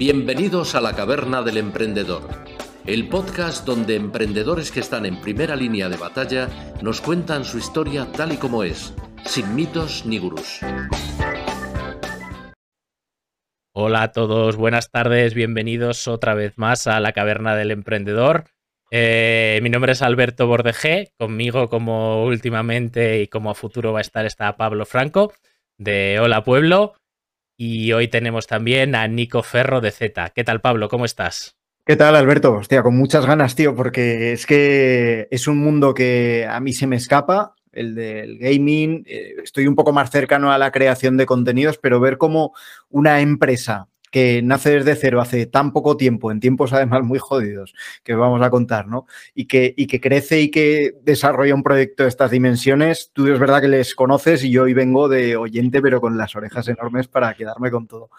Bienvenidos a la Caverna del Emprendedor, el podcast donde emprendedores que están en primera línea de batalla nos cuentan su historia tal y como es, sin mitos ni gurús. Hola a todos, buenas tardes, bienvenidos otra vez más a la Caverna del Emprendedor. Eh, mi nombre es Alberto Bordegé, conmigo como últimamente y como a futuro va a estar está Pablo Franco de Hola Pueblo y hoy tenemos también a Nico Ferro de Z. ¿Qué tal Pablo? ¿Cómo estás? ¿Qué tal, Alberto? Hostia, con muchas ganas, tío, porque es que es un mundo que a mí se me escapa, el del gaming. Eh, estoy un poco más cercano a la creación de contenidos, pero ver cómo una empresa que nace desde cero hace tan poco tiempo, en tiempos además muy jodidos, que vamos a contar, ¿no? Y que, y que crece y que desarrolla un proyecto de estas dimensiones, tú es verdad que les conoces y yo hoy vengo de oyente, pero con las orejas enormes para quedarme con todo.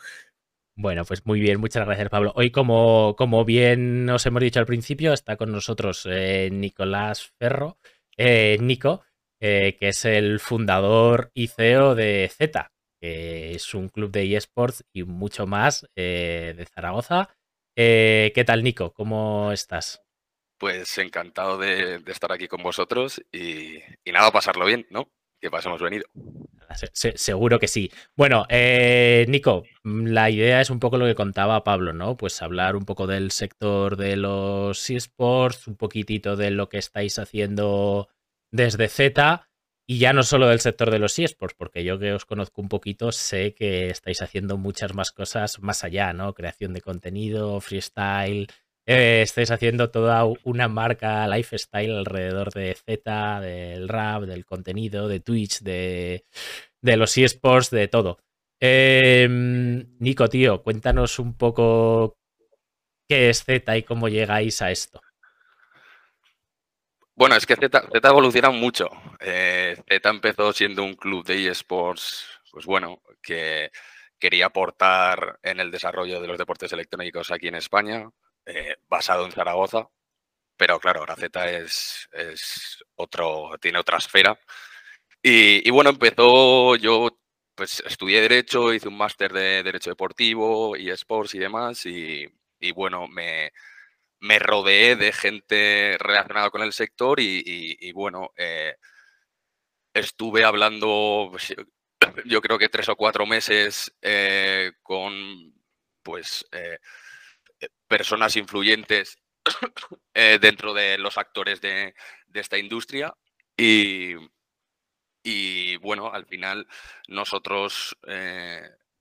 Bueno, pues muy bien, muchas gracias Pablo. Hoy, como, como bien os hemos dicho al principio, está con nosotros eh, Nicolás Ferro, eh, Nico, eh, que es el fundador y CEO de Z, que es un club de eSports y mucho más eh, de Zaragoza. Eh, ¿Qué tal, Nico? ¿Cómo estás? Pues encantado de, estar aquí con vosotros y, nada, pasarlo bien, ¿no? Que pasemos venido. seguro que sí. Bueno, eh, Nico, mm, la idea es un poco lo que contaba Pablo, ¿no? Pues hablar un poco del sector de los eSports, un poquitito de lo que estáis haciendo desde Z y ya no solo del sector de los eSports, porque yo que os conozco un poquito, sé que estáis haciendo muchas más cosas más allá, ¿no? Creación de contenido, freestyle. Eh, estáis haciendo toda una marca lifestyle alrededor de Z, del rap, del contenido, de Twitch, de, de los eSports, de todo. Em, Nico, tío, cuéntanos un poco qué es Z y cómo llegáis a esto. Bueno, es que Z, Z evoluciona mucho. Eh, Z empezó siendo un club de eSports, pues bueno, que quería aportar en el desarrollo de los deportes electrónicos aquí en España, eh, basado en Zaragoza. Pero claro, ahora Z es, es otro, tiene otra esfera. Y, bueno, empezó, yo pues estudié Derecho, hice un máster de Derecho Deportivo y y demás. y bueno, me, me rodeé de gente relacionada con el sector y, bueno, eh, estuve hablando, pues, yo creo que tres o cuatro meses eh, con pues eh, personas influyentes dentro de los actores de, esta industria y, y, bueno, al final nosotros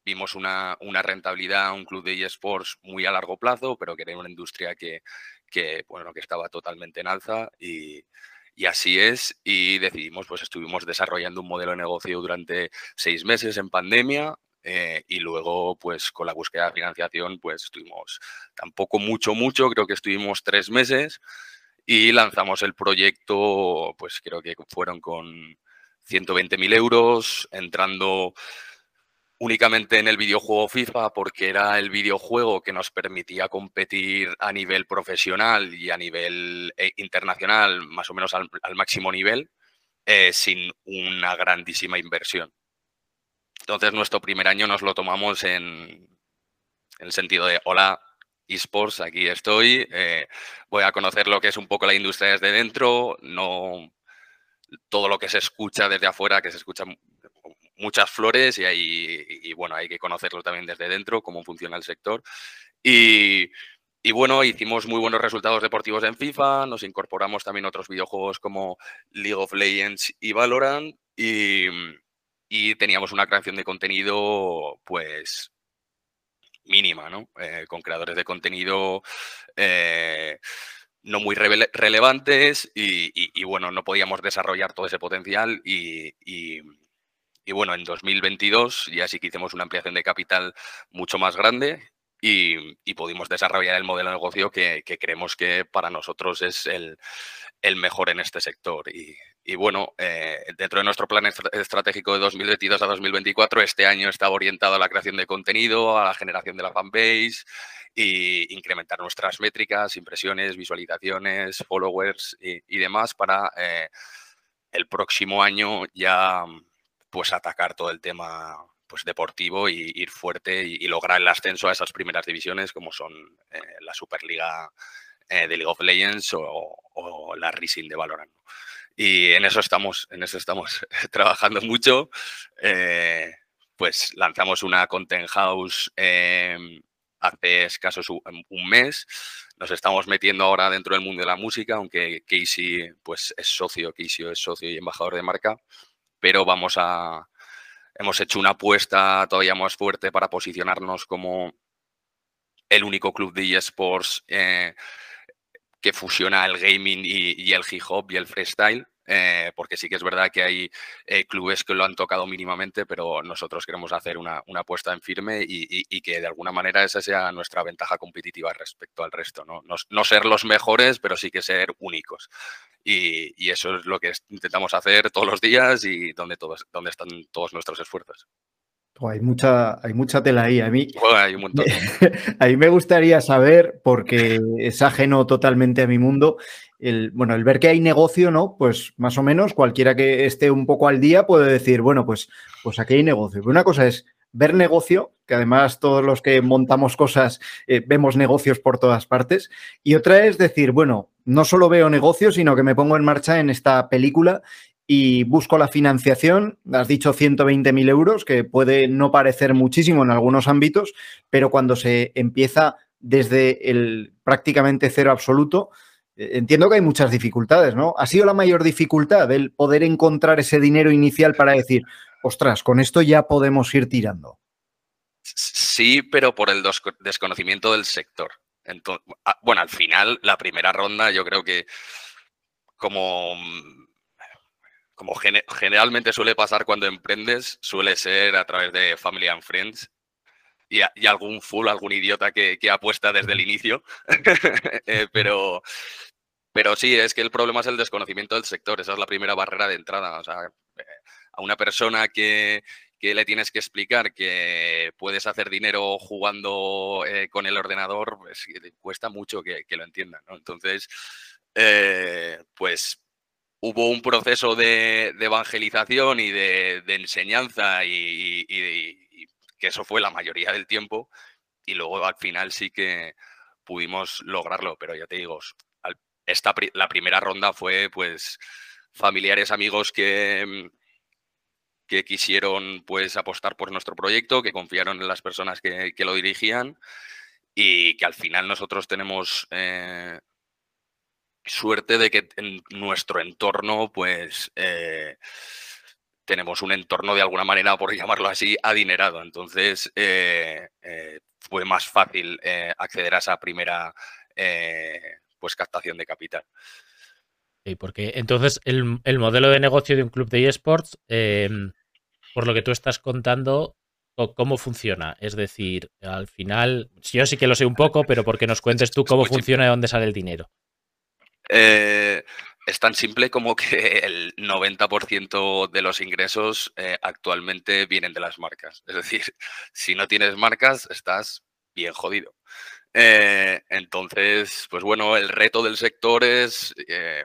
vimos una, rentabilidad, un club de eSports muy a largo plazo, pero que era una industria que, bueno, que estaba totalmente en alza y, así es. Y decidimos, pues estuvimos desarrollando un modelo de negocio durante seis meses en pandemia. Eh, y luego, pues con la búsqueda de financiación, pues estuvimos tampoco mucho, mucho, creo que estuvimos tres meses y lanzamos el proyecto, pues creo que fueron con 120.000 euros, entrando únicamente en el videojuego FIFA porque era el videojuego que nos permitía competir a nivel profesional y a nivel eh, internacional, más o menos al, máximo nivel, eh, sin una grandísima inversión. Entonces nuestro primer año nos lo tomamos en, el sentido de, hola, esports, aquí estoy, eh, voy a conocer lo que es un poco la industria desde dentro, no todo lo que se escucha desde afuera, que se escucha muchas flores y, hay, bueno, hay que conocerlo también desde dentro, cómo funciona el sector. Y, bueno, hicimos muy buenos resultados deportivos en FIFA, nos incorporamos también otros videojuegos como League of Legends y Valorant y, teníamos una creación de contenido pues mínima, ¿no? Eh, con creadores de contenido eh, no muy relevantes y, bueno, no podíamos desarrollar todo ese potencial y, y bueno, en 2022 ya sí que hicimos una ampliación de capital mucho más grande y, pudimos desarrollar el modelo de negocio que, creemos que para nosotros es el, mejor en este sector. Y, bueno, eh, dentro de nuestro plan estratégico de 2022 a 2024, este año está orientado a la creación de contenido, a la generación de la fanbase y incrementar nuestras métricas, impresiones, visualizaciones, followers y, demás para eh, el próximo año ya pues atacar todo el tema pues deportivo y ir fuerte y, lograr el ascenso a esas primeras divisiones como son la Superliga de League of Legends o, la Rising de Valorant. Y en eso estamos, en eso estamos trabajando mucho. pues lanzamos una Content House em, hace escasos un mes. Nos estamos metiendo ahora dentro del mundo de la música, aunque Casey pues, es socio, Casey es socio y embajador de marca, pero vamos a... Hemos hecho una apuesta todavía más fuerte para posicionarnos como el único club de eSports eh, que fusiona el gaming y, y el hip hop y el freestyle. Eh, porque sí que es verdad que hay eh, clubes que lo han tocado mínimamente, pero nosotros queremos hacer una, apuesta en firme y, que de alguna manera esa sea nuestra ventaja competitiva respecto al resto. No, no, ser los mejores, pero sí que ser únicos. Y, eso es lo que intentamos hacer todos los días y donde, todos, donde están todos nuestros esfuerzos. hay, mucha, hay mucha tela ahí. A mí, hay un montón. a mí me gustaría saber, porque es ajeno totalmente a mi mundo, el, bueno, el ver que hay negocio, ¿no? Pues más o menos cualquiera que esté un poco al día puede decir, bueno, pues, pues aquí hay negocio. una cosa es ver negocio, que además todos los que montamos cosas eh, vemos negocios por todas partes. Y otra es decir, bueno, no solo veo negocio, sino que me pongo en marcha en esta película y busco la financiación. Has dicho 120.000 euros, que puede no parecer muchísimo en algunos ámbitos, pero cuando se empieza desde el prácticamente cero absoluto, entiendo que hay muchas dificultades, ¿no? ¿Ha sido la mayor dificultad el poder encontrar ese dinero inicial para decir, ostras, con esto ya podemos ir tirando? Sí, pero por el desconocimiento del sector. Ah, bueno, al final, la primera ronda, yo creo que como, como generalmente suele pasar cuando emprendes, suele ser a través de Family and Friends y, algún full, algún idiota que, apuesta desde el inicio. Eh, pero, pero sí, es que el problema es el desconocimiento del sector. Esa es la primera barrera de entrada. O sea, eh, a una persona que, le tienes que explicar que puedes hacer dinero jugando eh, con el ordenador, pues cuesta mucho que, lo entiendan. Entonces, eh, pues hubo un proceso de, evangelización y de, enseñanza y, y, que eso fue la mayoría del tiempo. Y luego al final sí que pudimos lograrlo, pero ya te digo, esta, la primera ronda fue pues familiares, amigos que, mm, que quisieron pues apostar por nuestro proyecto, que confiaron en las personas que, lo dirigían y que al final nosotros tenemos eh, suerte de que en nuestro entorno pues eh, tenemos un entorno de alguna manera, por llamarlo así, adinerado. Entonces eh, fue más fácil acceder a esa primera pues captación de capital. Sí, porque entonces el, modelo de negocio de un club de eSports, em, por lo que tú estás contando, ¿cómo funciona? Es decir, al final, yo sí que lo sé un poco, pero porque nos cuentes tú cómo funciona y de dónde sale el dinero. Eh, es tan simple como que el 90% de los ingresos eh, actualmente vienen de las marcas. Es decir, si no tienes marcas, estás bien jodido. Eh, entonces, pues bueno, el reto del sector es eh,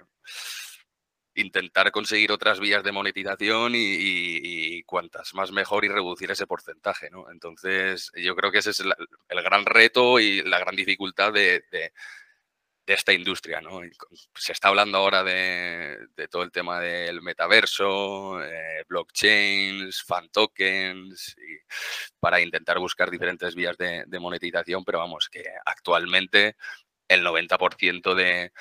intentar conseguir otras vías de monetización y, cuantas más mejor y reducir ese porcentaje, ¿no? Entonces, yo creo que ese es el, gran reto y la gran dificultad de esta industria. ¿no? Se está hablando ahora de, todo el tema del metaverso, eh, blockchains, fan tokens, y para intentar buscar diferentes vías de, monetización, pero vamos, que actualmente el 90% de,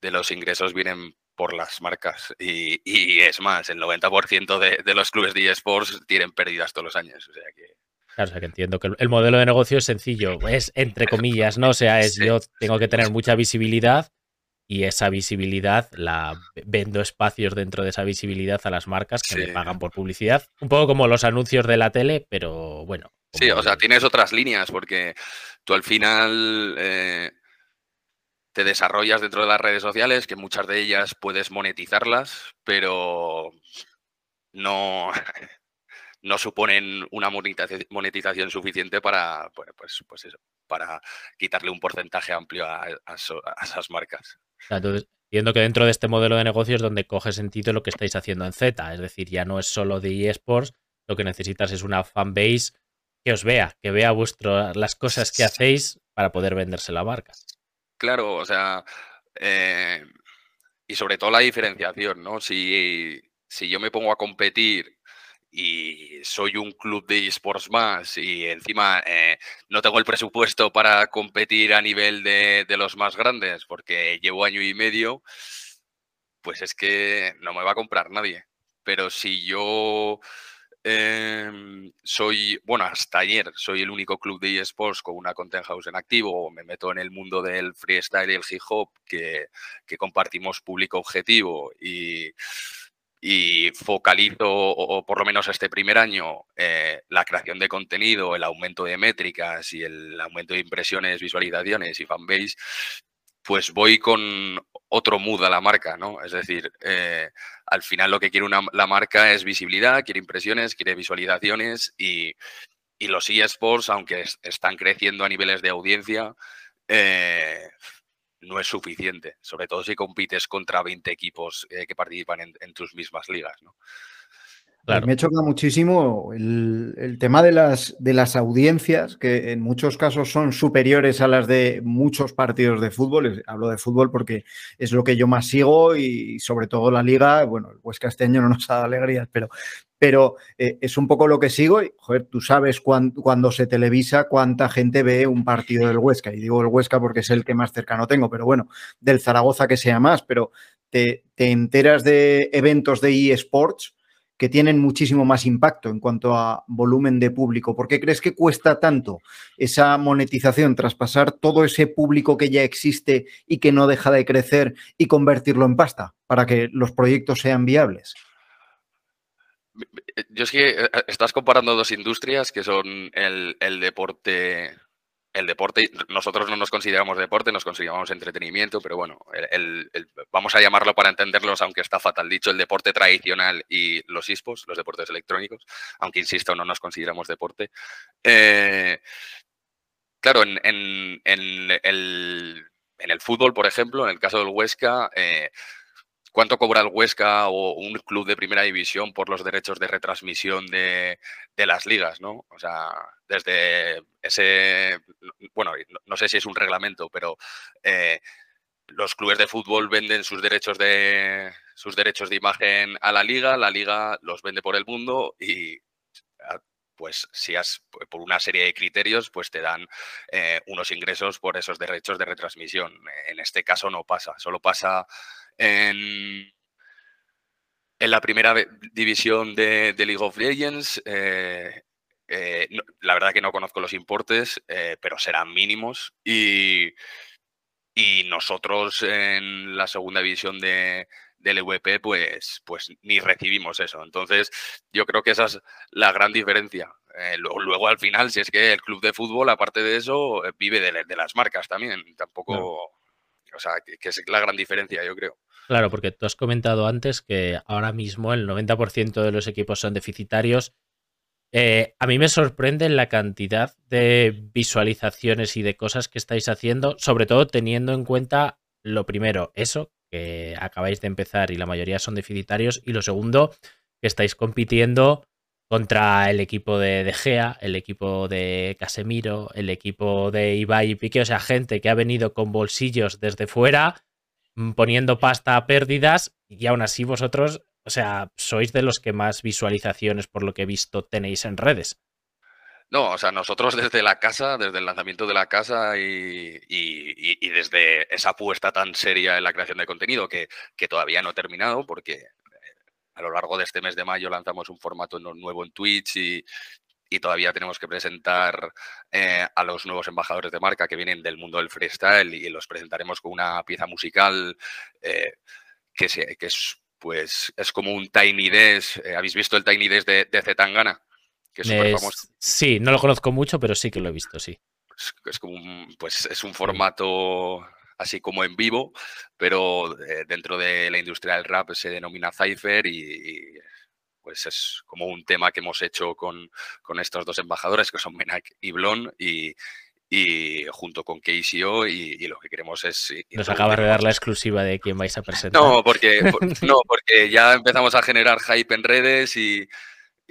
de, los ingresos vienen por las marcas y, es más, el 90% de, de, los clubes de eSports tienen pérdidas todos los años. O sea que Claro, o sea que entiendo que el modelo de negocio es sencillo, es entre comillas, ¿no? O sea, es yo tengo que tener mucha visibilidad y esa visibilidad la vendo espacios dentro de esa visibilidad a las marcas que me pagan por publicidad. Un poco como los anuncios de la tele, pero bueno. Sí, o sea, tienes otras líneas porque tú al final eh, te desarrollas dentro de las redes sociales, que muchas de ellas puedes monetizarlas, pero no, no suponen una monetización suficiente para, pues, pues, pues eso, para quitarle un porcentaje amplio a, esas marcas. Entonces, entiendo que dentro de este modelo de negocios donde coge sentido lo que estáis haciendo en Z, es decir, ya no es solo de eSports, lo que necesitas es una fanbase que os vea, que vea vuestro, las cosas que hacéis para poder venderse la marca. Claro, o sea, eh, y sobre todo la diferenciación, ¿no? Si, si yo me pongo a competir y soy un club de esports más y encima eh, no tengo el presupuesto para competir a nivel de, de, los más grandes porque llevo año y medio, pues es que no me va a comprar nadie. Pero si yo eh, soy, bueno, hasta ayer soy el único club de eSports con una content house en activo, me meto en el mundo del freestyle y el hip hop que, que compartimos público objetivo y y focalizo, o, por lo menos este primer año, eh, la creación de contenido, el aumento de métricas y el aumento de impresiones, visualizaciones y fanbase, pues voy con otro mood a la marca, ¿no? Es decir, eh, al final lo que quiere una, la marca es visibilidad, quiere impresiones, quiere visualizaciones y, y los eSports, aunque están creciendo a niveles de audiencia, eh, no es suficiente, sobre todo si compites contra 20 equipos eh, que participan en, tus mismas ligas. ¿no? Me choca muchísimo el, tema de las, de las audiencias, que en muchos casos son superiores a las de muchos partidos de fútbol. Hablo de fútbol porque es lo que yo más sigo y sobre todo la liga. Bueno, el Huesca este año no nos ha dado alegrías, pero, pero eh, es un poco lo que sigo. Y, joder, tú sabes cuando se televisa cuánta gente ve un partido del Huesca. Y digo el Huesca porque es el que más cercano tengo, pero bueno, del Zaragoza que sea más. Pero te, te enteras de eventos de eSports que tienen muchísimo más impacto en cuanto a volumen de público. ¿Por qué crees que cuesta tanto esa monetización, traspasar todo ese público que ya existe y que no deja de crecer y convertirlo en pasta para que los proyectos sean viables? Yo es que eh, estás comparando dos industrias que son el, el deporte el deporte, nosotros no nos consideramos deporte, nos consideramos entretenimiento, pero bueno, el, vamos a llamarlo para entenderlos, aunque está fatal dicho, el deporte tradicional y los ISPOs, los deportes electrónicos, aunque insisto, no nos consideramos deporte. Eh, claro, en, el, en, el, fútbol, por ejemplo, en el caso del Huesca, eh, cuánto cobra el Huesca o un club de primera división por los derechos de retransmisión de, las ligas, ¿no? O sea, desde ese, bueno, no, sé si es un reglamento, pero eh, los clubes de fútbol venden sus derechos de sus derechos de imagen a la liga, la liga los vende por el mundo y ah, pues si has por una serie de criterios, pues te dan eh, unos ingresos por esos derechos de retransmisión. En este caso no pasa, solo pasa en, la primera división de, League of Legends. Eh, eh, la verdad que no conozco los importes, eh, pero serán mínimos. Y, nosotros en la segunda división de, del EVP, pues, pues ni recibimos eso. Entonces, yo creo que esa es la gran diferencia. luego, al final, si es que el club de fútbol, aparte de eso, vive de, las marcas también. Tampoco. O sea, que, es la gran diferencia, yo creo. Claro, porque tú has comentado antes que ahora mismo el 90% de los equipos son deficitarios. Eh, a mí me sorprende la cantidad de visualizaciones y de cosas que estáis haciendo, sobre todo teniendo en cuenta lo primero, eso, que acabáis de empezar y la mayoría son deficitarios, y lo segundo, que estáis compitiendo contra el equipo de De Gea, el equipo de Casemiro, el equipo de Ibai y Piqué, o sea, gente que ha venido con bolsillos desde fuera, mm, poniendo pasta a pérdidas, y aún así vosotros, o sea, sois de los que más visualizaciones, por lo que he visto, tenéis en redes. No, o sea, nosotros desde la casa, desde el lanzamiento de la casa y, desde esa apuesta tan seria en la creación de contenido que, que todavía no he terminado, porque a lo largo de este mes de mayo lanzamos un formato nuevo en Twitch y, todavía tenemos que presentar eh, a los nuevos embajadores de marca que vienen del mundo del freestyle y los presentaremos con una pieza musical eh, que, que, es pues es como un Tiny Desk. Eh, ¿Habéis visto el Tiny Desk de, de Zetangana? Que es famoso. Sí, no lo conozco mucho, pero sí que lo he visto, sí. Es, como pues es un formato así como en vivo, pero eh, dentro de la industria del rap se denomina Cypher y, pues es como un tema que hemos hecho con, estos dos embajadores que son Menak y Blon y, junto con KCO y, y, lo que queremos es... Nos acabas de dar la exclusiva de quién vais a presentar. No, porque, no, porque ya empezamos a generar hype en redes y,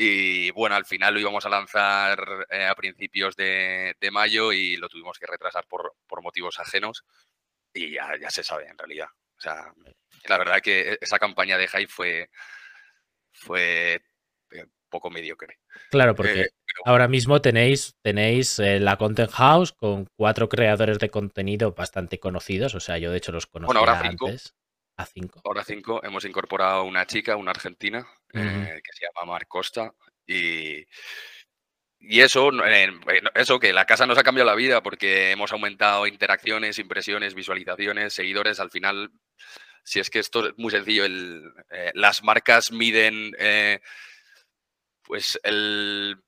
Y bueno, al final lo íbamos a lanzar eh, a principios de, mayo y lo tuvimos que retrasar por, motivos ajenos y ya, ya, se sabe en realidad. O sea, la verdad que esa campaña de Hype fue, fue eh, poco mediocre. Claro, porque eh, ahora mismo tenéis, tenéis la Content House con cuatro creadores de contenido bastante conocidos. O sea, yo de hecho los conocía bueno, ahora antes. A cinco. Ahora cinco. Hemos incorporado una chica, una argentina, eh, que se llama Mar Costa. Y, y eso, eso, que la casa nos ha cambiado la vida porque hemos aumentado interacciones, impresiones, visualizaciones, seguidores. Al final, si es que esto es muy sencillo, las marcas miden pues el,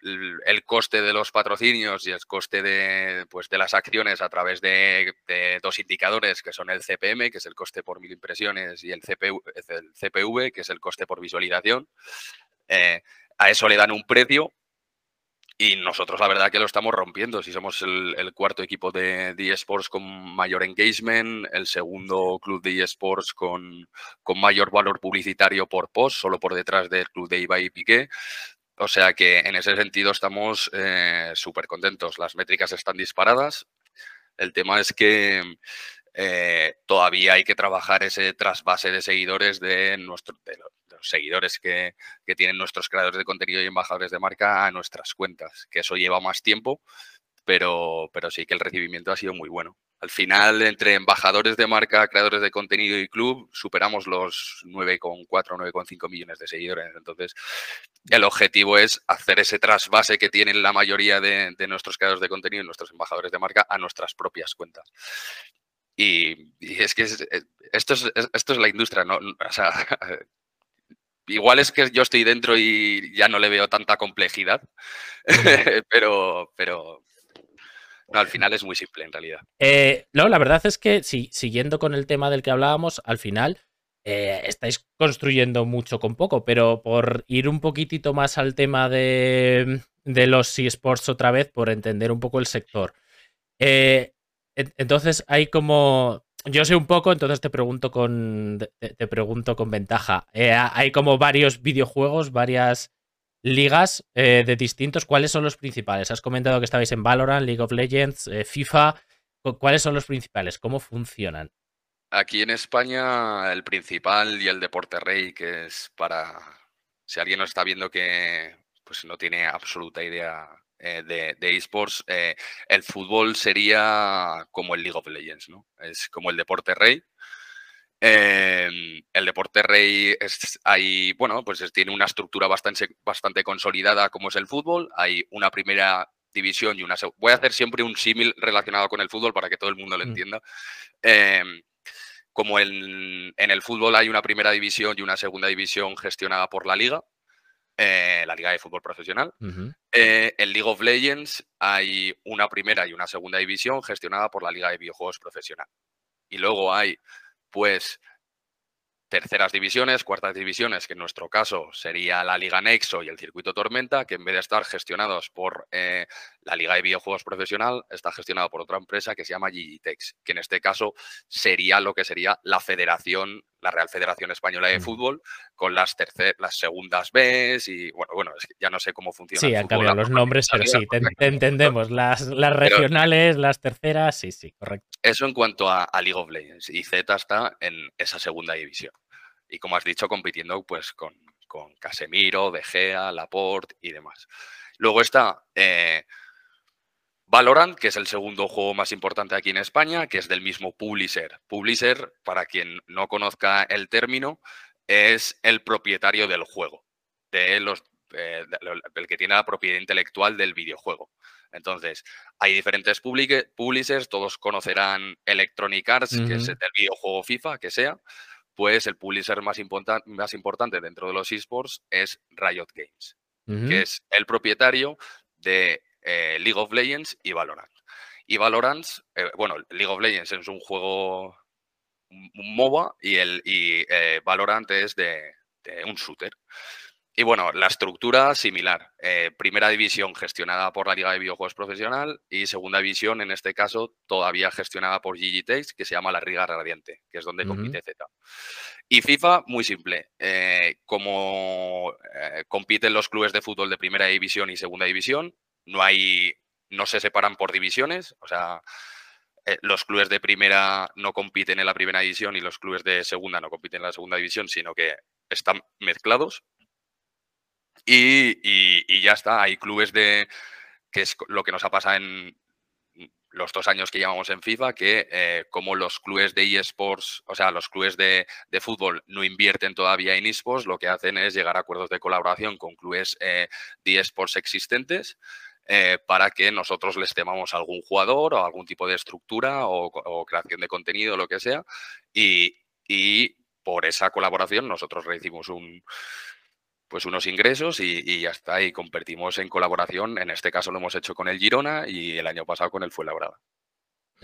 coste de los patrocinios y el coste de, pues de las acciones a través de, dos indicadores que son el CPM, que es el coste por mil impresiones, y el, el CPV, que es el coste por visualización. Eh, a eso le dan un precio y nosotros la verdad que lo estamos rompiendo. Si somos el, cuarto equipo de, eSports con mayor engagement, el segundo club de eSports con, con mayor valor publicitario por post, solo por detrás del club de Ibai y Piqué. O sea que en ese sentido estamos eh, súper contentos. Las métricas están disparadas. El tema es que eh, todavía hay que trabajar ese trasvase de seguidores de, nuestro, seguidores que, que, tienen nuestros creadores de contenido y embajadores de marca a nuestras cuentas, que eso lleva más tiempo, pero, pero sí que el recibimiento ha sido muy bueno. Al final, entre embajadores de marca, creadores de contenido y club, superamos los 9,4 o 9,5 millones de seguidores. Entonces, el objetivo es hacer ese trasvase que tienen la mayoría de, nuestros creadores de contenido y nuestros embajadores de marca a nuestras propias cuentas. Y, es que esto, es, esto es la industria, ¿no? O sea, igual es que yo estoy dentro y ya no le veo tanta complejidad, pero, pero, al final es muy simple en realidad. Eh, no, la verdad es que si, siguiendo con el tema del que hablábamos, al final eh, estáis construyendo mucho con poco, pero por ir un poquitito más al tema de, los eSports otra vez, por entender un poco el sector. Eh, entonces hay como. Yo sé un poco, entonces te pregunto con. Te, pregunto con ventaja. hay como varios videojuegos, varias ligas eh, de distintos. ¿Cuáles son los principales? Has comentado que estabais en Valorant, League of Legends, eh, FIFA. ¿Cuáles son los principales? ¿Cómo funcionan? Aquí en España, el principal y el Deporte Rey, que es para. Si alguien no está viendo que pues no tiene absoluta idea eh, de, de, esports, el fútbol sería como el League of Legends, ¿no? Es como el Deporte Rey. Em, el deporte rey es, hay, bueno, pues tiene una estructura bastante, bastante consolidada como es el fútbol. Hay una primera división y una Voy a hacer siempre un símil relacionado con el fútbol para que todo el mundo lo mm. entienda. Em, como en, el fútbol hay una primera división y una segunda división gestionada por la liga, eh, la liga de fútbol profesional. Eh, en League of Legends hay una primera y una segunda división gestionada por la liga de videojuegos profesional. Y luego hay pues terceras divisiones, cuartas divisiones, que en nuestro caso sería la Liga Nexo y el Circuito Tormenta, que en vez de estar gestionados por eh, la Liga de Videojuegos Profesional, está gestionado por otra empresa que se llama Gigitex, que en este caso sería lo que sería la Federación, la Real Federación Española de Fútbol, con las, las segundas B y bueno, bueno, ya no sé cómo funciona. Sí, han cambiado los nombres, pero sí, te, entendemos. Las, las regionales, las terceras, sí, sí, correcto. Eso en cuanto a, a League of Legends. Y Z está en esa segunda división y como has dicho, compitiendo pues con, con Casemiro, De Gea, Laporte y demás. Luego está eh, Valorant, que es el segundo juego más importante aquí en España, que es del mismo Publisher. Publisher, para quien no conozca el término, es el propietario del juego, de los, eh, el que tiene la propiedad intelectual del videojuego. Entonces, hay diferentes publishers, todos conocerán Electronic Arts, que es el videojuego FIFA, que sea, pues el publisher más, más importante dentro de los esports es Riot Games, que es el propietario de eh, League of Legends y Valorant. Y Valorant, eh, bueno, League of Legends es un juego MOBA y, el, y eh, Valorant es de, un shooter. y bueno, la estructura similar. Primera división gestionada por la Liga de Videojuegos Profesional y segunda división, en este caso, todavía gestionada por Gigi que se llama la Liga Radiante, que es donde compite Z. Y FIFA, muy simple. Eh, como eh, compiten los clubes de fútbol de primera división y segunda división, no hay, no se separan por divisiones, o sea, los clubes de primera no compiten en la primera división y los clubes de segunda no compiten en la segunda división, sino que están mezclados. Y, ya está, hay clubes de, que es lo que nos ha pasado en los dos años que llevamos en FIFA, que eh, como los clubes de eSports, o sea, los clubes de, fútbol no invierten todavía en eSports, lo que hacen es llegar a acuerdos de colaboración con clubes eh, de eSports existentes eh, para que nosotros les temamos algún jugador o algún tipo de estructura o, creación de contenido, lo que sea, y, y por esa colaboración nosotros recibimos un, pues unos ingresos y, ya está. Y compartimos en colaboración. En este caso lo hemos hecho con el Girona y el año pasado con el Fuenlabrada.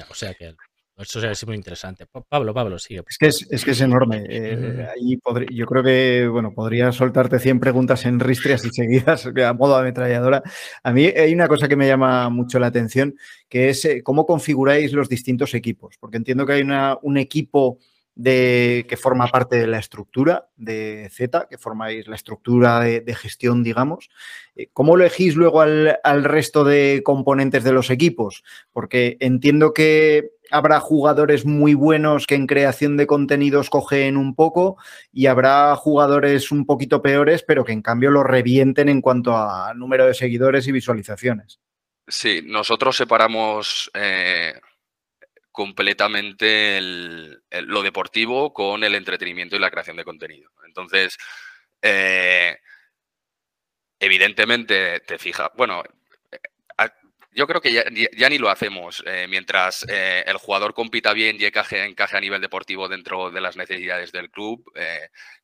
O sea que eso es muy interesante. Pablo, Pablo, sigue. Es que es, que es enorme. Eh, ahí yo creo que, bueno, podría soltarte 100 preguntas en ristrias y seguidas a modo ametralladora. A mí hay una cosa que me llama mucho la atención, que es eh, cómo configuráis los distintos equipos. Porque entiendo que hay una, un equipo de, que forma parte de la estructura de Z, que formáis la estructura de, gestión, digamos. Eh, ¿Cómo elegís luego al, resto de componentes de los equipos? Porque entiendo que habrá jugadores muy buenos que en creación de contenidos cogen un poco y habrá jugadores un poquito peores, pero que en cambio lo revienten en cuanto a número de seguidores y visualizaciones. Sí, nosotros separamos eh, completamente lo deportivo con el entretenimiento y la creación de contenido. Entonces, eh, evidentemente te fijas, bueno, eh, yo creo que ya, ni lo hacemos. Eh, mientras el jugador compita bien y encaje, a nivel deportivo dentro de las necesidades del club,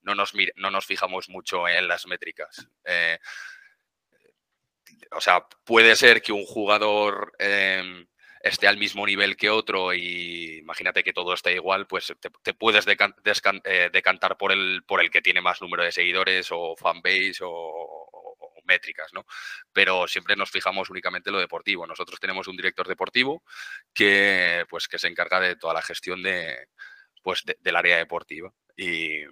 no, nos, no nos fijamos mucho en las métricas. o sea, puede ser que un jugador em, esté al mismo nivel que otro y imagínate que todo esté igual, pues te, puedes eh, decantar por el, por el que tiene más número de seguidores o fanbase o, o, métricas, ¿no? Pero siempre nos fijamos únicamente en lo deportivo. Nosotros tenemos un director deportivo que, pues, que se encarga de toda la gestión de, pues, del área deportiva y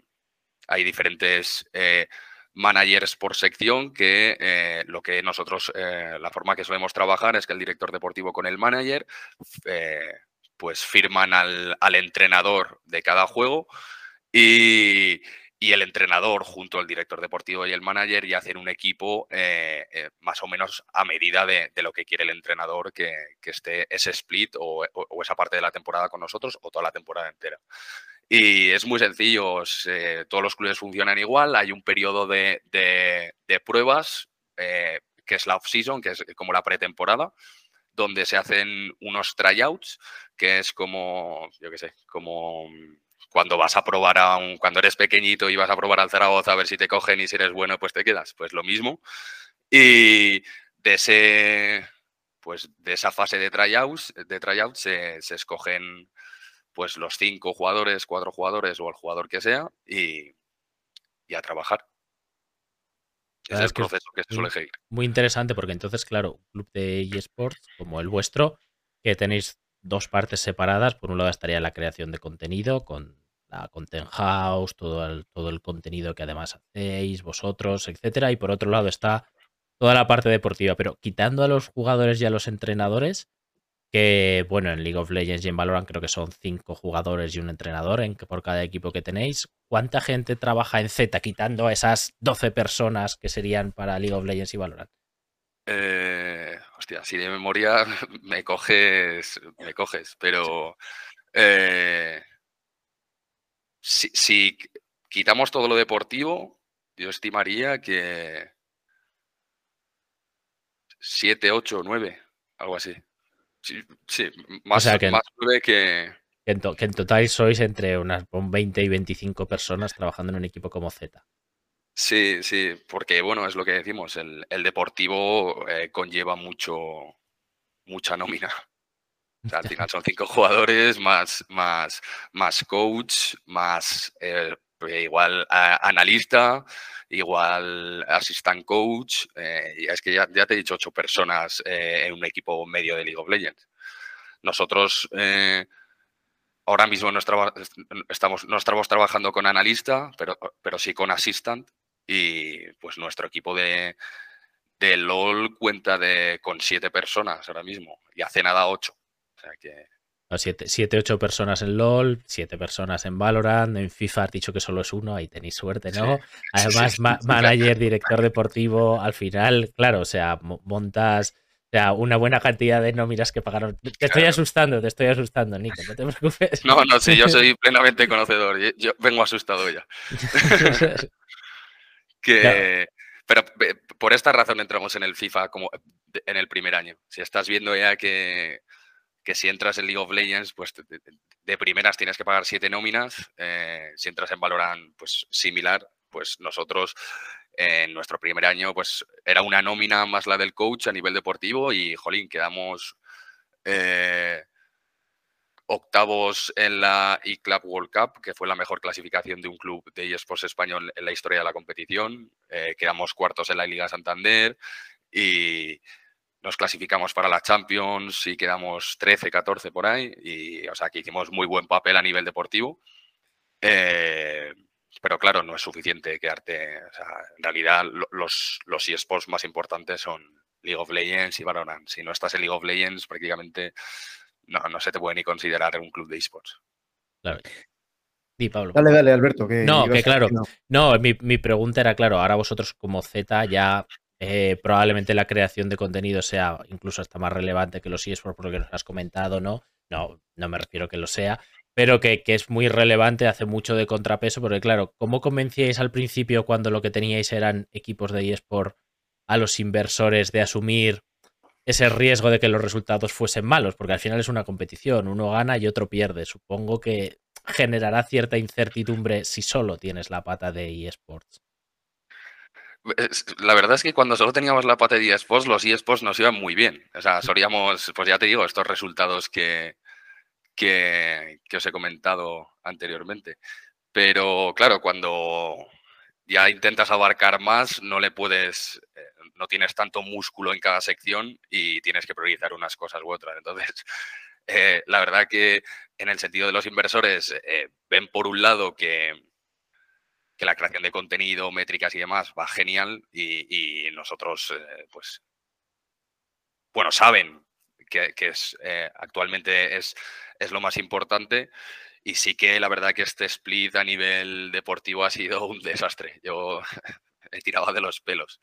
hay diferentes... Eh, managers por sección, que eh, lo que nosotros, eh, la forma que solemos trabajar es que el director deportivo con el manager, eh, pues firman al, entrenador de cada juego y, el entrenador junto al director deportivo y el manager y hacen un equipo más o menos a medida de, lo que quiere el entrenador que, esté ese split o, esa parte de la temporada con nosotros o toda la temporada entera. Y es muy sencillo, todos los clubes funcionan igual, hay un periodo de, pruebas, eh, que es la off-season, que es como la pretemporada, donde se hacen unos tryouts, que es como, yo qué sé, como cuando vas a probar a un, cuando eres pequeñito y vas a probar al Zaragoza a ver si te cogen y si eres bueno, pues te quedas, pues lo mismo. Y de ese, pues de esa fase de tryouts, de tryouts se, se escogen pues los cinco jugadores, cuatro jugadores o el jugador que sea y, a trabajar. es el proceso que, se suele seguir. Muy interesante porque entonces, claro, un club de eSports como el vuestro, que tenéis dos partes separadas. Por un lado estaría la creación de contenido con la Content House, todo el, todo el contenido que además hacéis vosotros, etcétera. Y por otro lado está toda la parte deportiva. Pero quitando a los jugadores y a los entrenadores, que bueno, en League of Legends y en Valorant creo que son cinco jugadores y un entrenador en, por cada equipo que tenéis. ¿Cuánta gente trabaja en Z quitando a esas 12 personas que serían para League of Legends y Valorant? Eh, hostia, si de memoria me coges, me coges, pero eh, si, si, quitamos todo lo deportivo, yo estimaría que 7, 8, 9, algo así. Sí, más, que, más que... En que, en total sois entre unas 20 y 25 personas trabajando en un equipo como Z. Sí, sí, porque bueno, es lo que decimos, el, deportivo eh, conlleva mucho, mucha nómina. al final son cinco jugadores, más, más, más coach, más eh, igual analista, igual assistant coach, y es que ya, te he dicho ocho personas en un equipo medio de League of Legends. Nosotros ahora mismo no, estamos, no estamos trabajando con analista, pero, pero sí con assistant y pues nuestro equipo de, de LOL cuenta de, con siete personas ahora mismo y hace nada ocho. O sea que... Siete, siete, ocho personas en LOL, siete personas en Valorant, en FIFA has dicho que solo es uno, ahí tenéis suerte, ¿no? Además, manager, director deportivo, al final, claro, o sea, montas o sea, una buena cantidad de nóminas que pagaron. Te estoy asustando, te estoy asustando, Nico, no te preocupes. No, no, sí, yo soy plenamente conocedor, yo vengo asustado ya. que, Pero por esta razón entramos en el FIFA como en el primer año. Si estás viendo ya que, que si entras en League of Legends, pues de, primeras tienes que pagar siete nóminas. Eh, si entras en Valorant, pues similar. Pues nosotros en nuestro primer año, pues era una nómina más la del coach a nivel deportivo y, jolín, quedamos eh, octavos en la eClub World Cup, que fue la mejor clasificación de un club de eSports español en la historia de la competición. Eh, quedamos cuartos en la Liga Santander y nos clasificamos para la Champions y quedamos 13, 14 por ahí. Y, o sea, que hicimos muy buen papel a nivel deportivo. Eh, pero claro, no es suficiente quedarte. O sea, en realidad, los, los eSports más importantes son League of Legends y Valorant. Si no estás en League of Legends, prácticamente no, no se te puede ni considerar un club de esports. Claro. Di, Pablo. Dale, dale, Alberto. Que no, que claro. No, mi, mi, pregunta era, claro, ahora vosotros como Z ya eh, probablemente la creación de contenido sea incluso hasta más relevante que los esports por lo que nos has comentado, ¿no? No, no me refiero que lo sea, pero que, que, es muy relevante, hace mucho de contrapeso, porque claro, ¿cómo convencíais al principio cuando lo que teníais eran equipos de eSport a los inversores de asumir ese riesgo de que los resultados fuesen malos, porque al final es una competición, uno gana y otro pierde. Supongo que generará cierta incertidumbre si solo tienes la pata de eSports. La verdad es que cuando solo teníamos la pata de eSports, los eSports nos iban muy bien. O sea, solíamos, pues ya te digo, estos resultados que, que, os he comentado anteriormente. Pero claro, cuando ya intentas abarcar más, no le puedes, eh, no tienes tanto músculo en cada sección y tienes que priorizar unas cosas u otras. Entonces, eh, la verdad que en el sentido de los inversores, eh, ven por un lado que, que, la creación de contenido, métricas y demás va genial y, nosotros, pues, bueno, saben que, es, actualmente es, es lo más importante y sí que la verdad que este split a nivel deportivo ha sido un desastre. Yo he tirado de los pelos.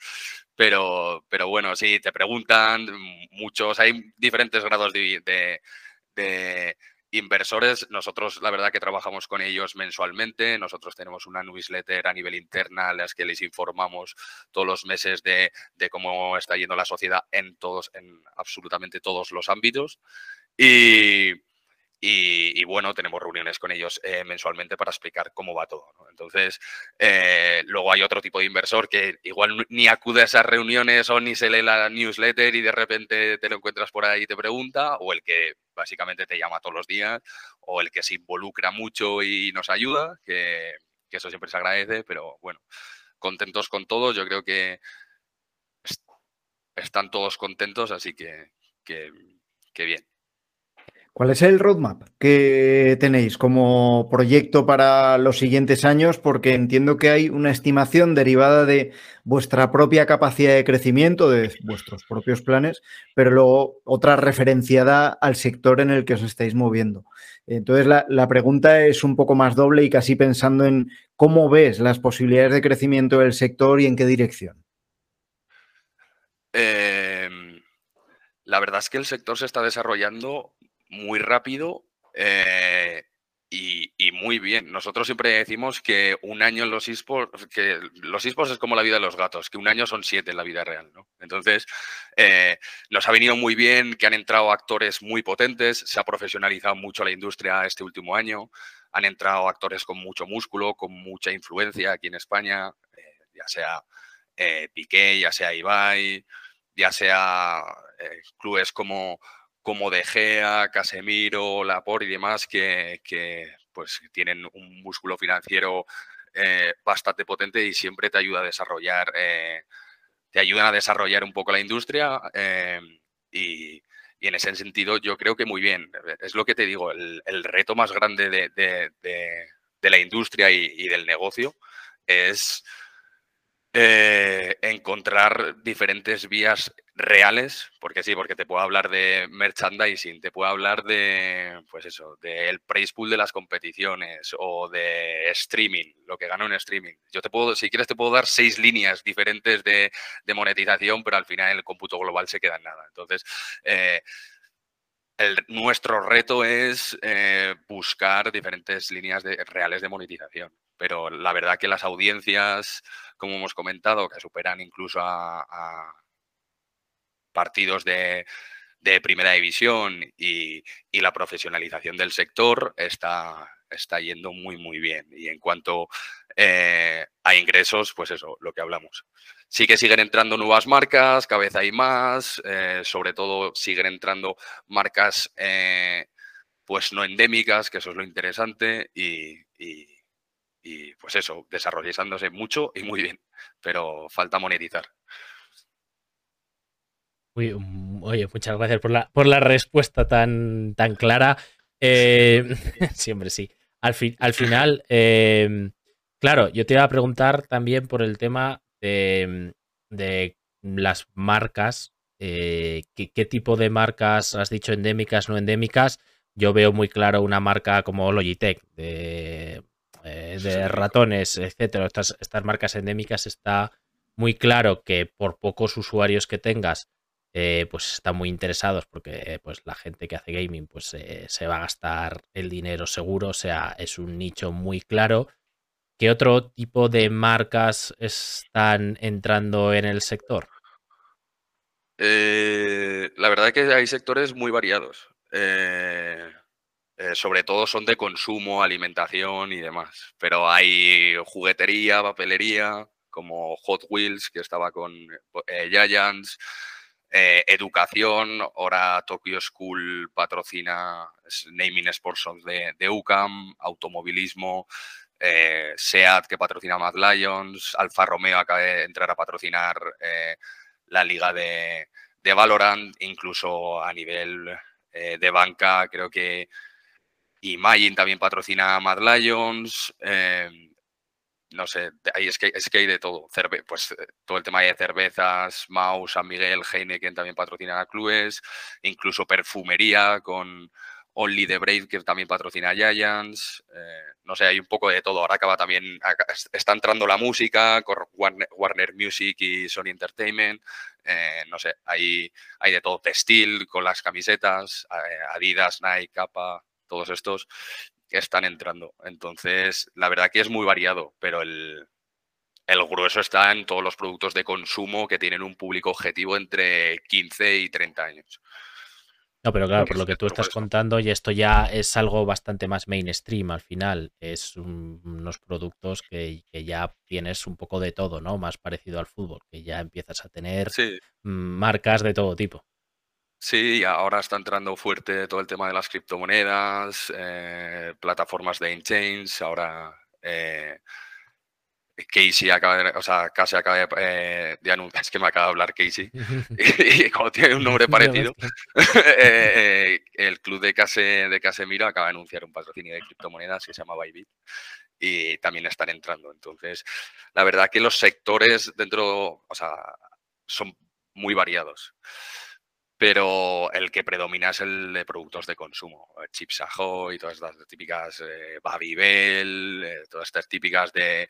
Pero, pero bueno, sí, te preguntan muchos, hay diferentes grados de, inversores. Nosotros, la verdad que trabajamos con ellos mensualmente. Nosotros tenemos una newsletter a nivel interna las que les informamos todos los meses de, de cómo está yendo la sociedad en todos, en absolutamente todos los ámbitos. Y, y, bueno, tenemos reuniones con ellos eh, mensualmente para explicar cómo va todo. Entonces, eh, luego hay otro tipo de inversor que igual ni acude a esas reuniones o ni se lee la newsletter y de repente te lo encuentras por ahí y te pregunta, o el que básicamente te llama todos los días, o el que se involucra mucho y nos ayuda, que, eso siempre se agradece, pero bueno, contentos con todos, yo creo que están todos contentos, así que, que bien. ¿Cuál es el roadmap que tenéis como proyecto para los siguientes años? Porque entiendo que hay una estimación derivada de vuestra propia capacidad de crecimiento, de vuestros propios planes, pero luego otra referenciada al sector en el que os estáis moviendo. Entonces, la, pregunta es un poco más doble y casi pensando en cómo ves las posibilidades de crecimiento del sector y en qué dirección. Em, la verdad es que el sector se está desarrollando muy rápido eh, y, muy bien. Nosotros siempre decimos que un año en los esports, que los esports es como la vida de los gatos, que un año son siete en la vida real, ¿no? Entonces, eh, nos ha venido muy bien que han entrado actores muy potentes, se ha profesionalizado mucho la industria este último año, han entrado actores con mucho músculo, con mucha influencia aquí en España, eh, ya sea Piqué, ya sea Ibai, ya sea clubes como como De Gea, Casemiro, Laporte y demás que, pues, tienen un músculo financiero eh, bastante potente y siempre te ayuda a desarrollar, eh, te ayudan a desarrollar un poco la industria y, en ese sentido yo creo que muy bien. Es lo que te digo, el, reto más grande de, la industria y del negocio es eh, encontrar diferentes vías reales, porque sí, porque te puedo hablar de merchandising, te puedo hablar de, pues eso, del price pool de las competiciones o de streaming, lo que gano en streaming. Yo te puedo, si quieres, te puedo dar seis líneas diferentes de, monetización, pero al final el cómputo global se queda en nada. Entonces, eh, nuestro reto es eh, buscar diferentes líneas de, reales de monetización. Pero la verdad que las audiencias, como hemos comentado, que superan incluso a, partidos de, primera división y, la profesionalización del sector está, está yendo muy, muy bien. Y en cuanto eh, a ingresos, pues eso, lo que hablamos. Sí que siguen entrando nuevas marcas, cada vez hay más, eh, sobre todo siguen entrando marcas eh, pues no endémicas, que eso es lo interesante, y, pues eso, desarrollándose mucho y muy bien, pero falta monetizar. Mm, oye, muchas gracias por la, por la respuesta tan, tan clara. Eh, siempre sí. Al, al final, claro, yo te iba a preguntar también por el tema de, las marcas, eh, ¿qué, tipo de marcas has dicho endémicas, no endémicas? Yo veo muy claro una marca como Logitech, de, eh, ratones, etcétera. Estas, estas, marcas endémicas está muy claro que por pocos usuarios que tengas, eh, pues están muy interesados porque pues la gente que hace gaming pues se va a gastar el dinero seguro, o sea, es un nicho muy claro ¿Qué otro tipo de marcas están entrando en el sector? Eh, la verdad es que hay sectores muy variados. Eh, eh, sobre todo son de consumo, alimentación y demás. Pero hay juguetería, papelería, como Hot Wheels, que estaba con Giants, educación, ahora Tokyo School patrocina Naming Sports de, de UCAM, automovilismo, eh, SEAT que patrocina Mad Lions, Alfa Romeo acaba de entrar a patrocinar eh, la liga de, Valorant, incluso a nivel eh, de banca creo que Imagine también patrocina Mad Lions. No sé, ahí es que, es que hay de todo. pues todo el tema de cervezas, Mau, San Miguel, Heineken también patrocina clubes, incluso perfumería con Only the Brave, que también patrocina Giants. Eh, no sé, hay un poco de todo. Ahora acaba también, está entrando la música, con Warner, Music y Sony Entertainment. Eh, no sé, hay, hay de todo. Textil con las camisetas, eh, Adidas, Nike, Kappa, todos estos están entrando. Entonces, la verdad que es muy variado, pero el, el grueso está en todos los productos de consumo que tienen un público objetivo entre 15 y 30 años. No, pero claro, por lo que tú estás contando, y esto ya es algo bastante más mainstream al final. Es unos productos que, ya tienes un poco de todo, ¿no? Más parecido al fútbol, que ya empiezas a tener marcas de todo tipo. Sí, ahora está entrando fuerte todo el tema de las criptomonedas, eh, plataformas de in-chains, ahora eh, Casey acaba de, o sea, casi acaba de, eh, anunciar, es que me acaba de hablar Casey, y, como tiene un nombre parecido, eh, el club de, Case, de Casemiro acaba de anunciar un patrocinio de criptomonedas que se llama Bybit y también están entrando. Entonces, la verdad que los sectores dentro, o sea, son muy variados. Pero el que predomina es el de productos de consumo, Chips Ahoy, todas estas típicas Babybel, todas estas típicas de,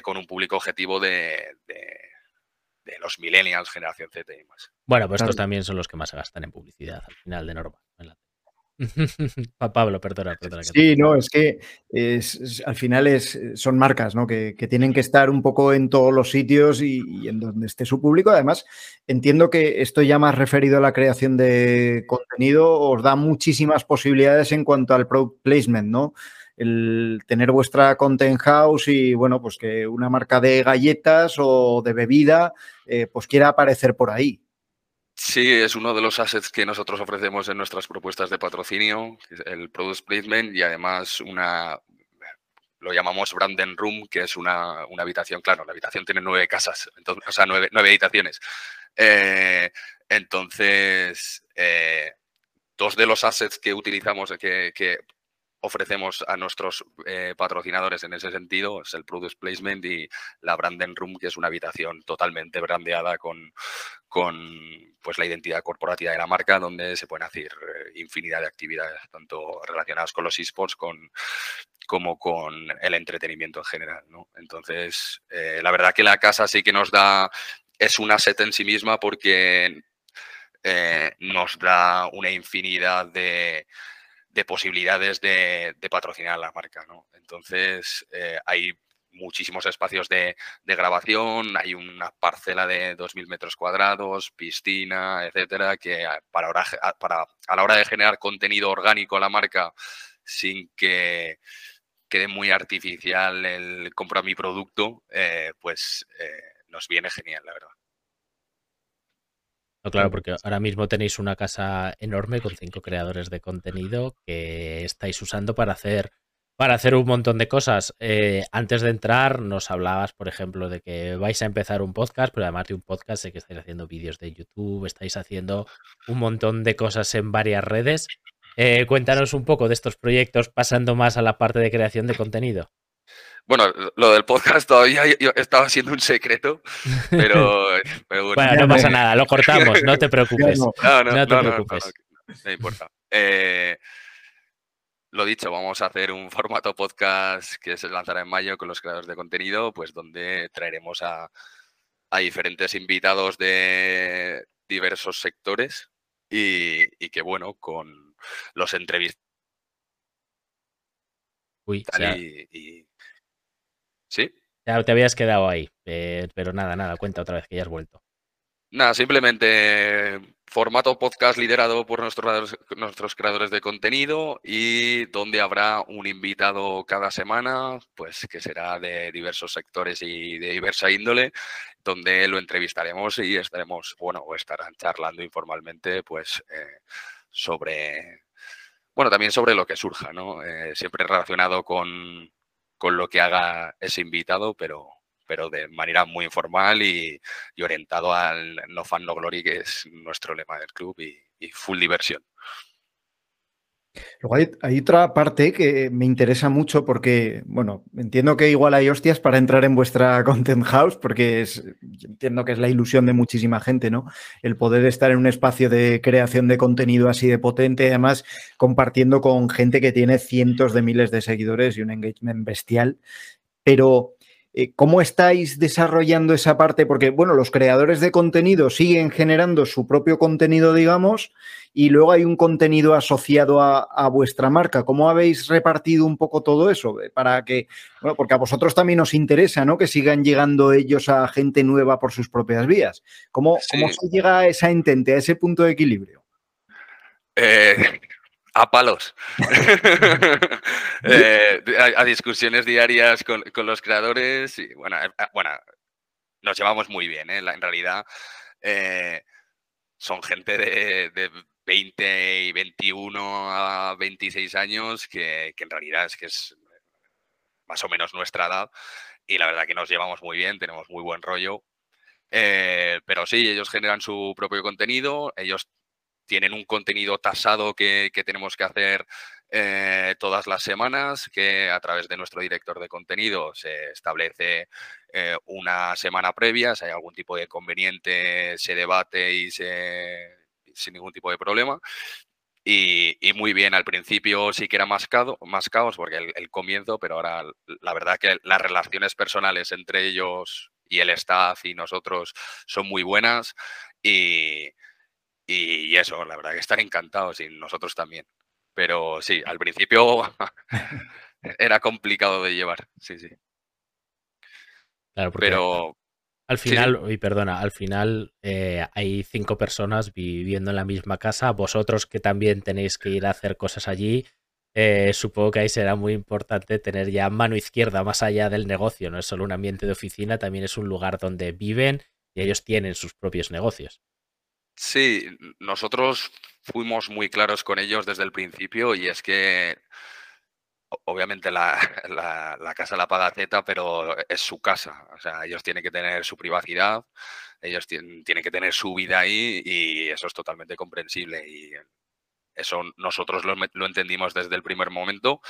con un público objetivo de, los millennials, generación Z y más. Bueno, pues estos también son los que más se gastan en publicidad al final de norma. Pablo, perdona, perdona. Sí, no, es que al final es, son marcas ¿no? que, tienen que estar un poco en todos los sitios y, en donde esté su público. Además, entiendo que esto ya más referido a la creación de contenido os da muchísimas posibilidades en cuanto al product placement, ¿no? el tener vuestra content house y bueno, pues que una marca de galletas o de bebida eh, pues quiera aparecer por ahí. Sí, es uno de los assets que nosotros ofrecemos en nuestras propuestas de patrocinio, el product placement y además una lo llamamos Branden Room, que es una, habitación, claro, la habitación tiene nueve casas, entonces, o sea, nueve, habitaciones. Eh, entonces, eh, dos de los assets que utilizamos, que, que ofrecemos a nuestros eh, patrocinadores en ese sentido es el Product Placement y la Branden Room, que es una habitación totalmente brandeada con, con pues, la identidad corporativa de la marca, donde se pueden hacer eh, infinidad de actividades, tanto relacionadas con los esports con, como con el entretenimiento en general. Entonces, eh, la verdad que la casa sí que nos da, es una set en sí misma porque nos da una infinidad de de posibilidades de, patrocinar la marca. ¿no? Entonces, eh, hay muchísimos espacios de, grabación, hay una parcela de 2.000 metros cuadrados, piscina, etcétera, que para, para, a la hora de generar contenido orgánico a la marca sin que quede muy artificial el compra mi producto, eh, pues eh, nos viene genial, la verdad. No, claro, porque ahora mismo tenéis una casa enorme con cinco creadores de contenido que estáis usando para hacer, para hacer un montón de cosas. Eh, antes de entrar, nos hablabas, por ejemplo, de que vais a empezar un podcast, pero además de un podcast, sé que estáis haciendo vídeos de YouTube, estáis haciendo un montón de cosas en varias redes. Eh, cuéntanos un poco de estos proyectos, pasando más a la parte de creación de contenido. Bueno, lo del podcast todavía estaba siendo un secreto, pero, bueno. no pasa nada, lo cortamos, no te preocupes. No, no, te preocupes. No, importa. Eh, lo dicho, vamos a hacer un formato podcast que se lanzará en mayo con los creadores de contenido, pues donde traeremos a, diferentes invitados de diversos sectores y, que, bueno, con los entrevistas. Uy, y, ¿Sí? Ya te habías quedado ahí, eh, pero nada, nada, cuenta otra vez que ya has vuelto. Nada, simplemente formato podcast liderado por nuestros, nuestros creadores de contenido y donde habrá un invitado cada semana, pues que será de diversos sectores y de diversa índole, donde lo entrevistaremos y estaremos, bueno, o estarán charlando informalmente, pues eh, sobre, bueno, también sobre lo que surja, ¿no? Eh, siempre relacionado con, con lo que haga ese invitado, pero, pero de manera muy informal y, orientado al no fan, no glory, que es nuestro lema del club y, full diversión. Luego hay, otra parte que me interesa mucho porque, bueno, entiendo que igual hay hostias para entrar en vuestra content house porque es, entiendo que es la ilusión de muchísima gente, ¿no? El poder estar en un espacio de creación de contenido así de potente, además compartiendo con gente que tiene cientos de miles de seguidores y un engagement bestial. Pero ¿Cómo estáis desarrollando esa parte? Porque, bueno, los creadores de contenido siguen generando su propio contenido, digamos, y luego hay un contenido asociado a, vuestra marca. ¿Cómo habéis repartido un poco todo eso? Eh, para que, bueno, porque a vosotros también os interesa, ¿no? Que sigan llegando ellos a gente nueva por sus propias vías. ¿Cómo, ¿cómo se llega a esa entente, a ese punto de equilibrio? Eh, a palos, eh, a, discusiones diarias con, los creadores. Y, bueno, eh, bueno, nos llevamos muy bien, ¿eh? en realidad. son gente de, 20 y 21 a 26 años que, en realidad es que es más o menos nuestra edad y la verdad que nos llevamos muy bien, tenemos muy buen rollo. pero sí, ellos generan su propio contenido, ellos tienen un contenido tasado que, tenemos que hacer eh, todas las semanas, que a través de nuestro director de contenido se establece eh, una semana previa, si hay algún tipo de conveniente, se debate y se, sin ningún tipo de problema. Y, muy bien, al principio sí que era más, más caos porque el, el, comienzo, pero ahora la verdad que las relaciones personales entre ellos y el staff y nosotros son muy buenas y, y eso, la verdad que están encantados y nosotros también. Pero sí, al principio era complicado de llevar, sí, sí. Claro, porque Pero, al final, y perdona, al final eh, hay cinco personas viviendo en la misma casa, vosotros que también tenéis que ir a hacer cosas allí, eh, supongo que ahí será muy importante tener ya mano izquierda más allá del negocio, no es solo un ambiente de oficina, también es un lugar donde viven y ellos tienen sus propios negocios. Sí, nosotros fuimos muy claros con ellos desde el principio y es que obviamente la, la, casa la paga Z, pero es su casa. O sea, ellos tienen que tener su privacidad, ellos tienen, que tener su vida ahí y eso es totalmente comprensible. Y eso nosotros lo, entendimos desde el primer momento,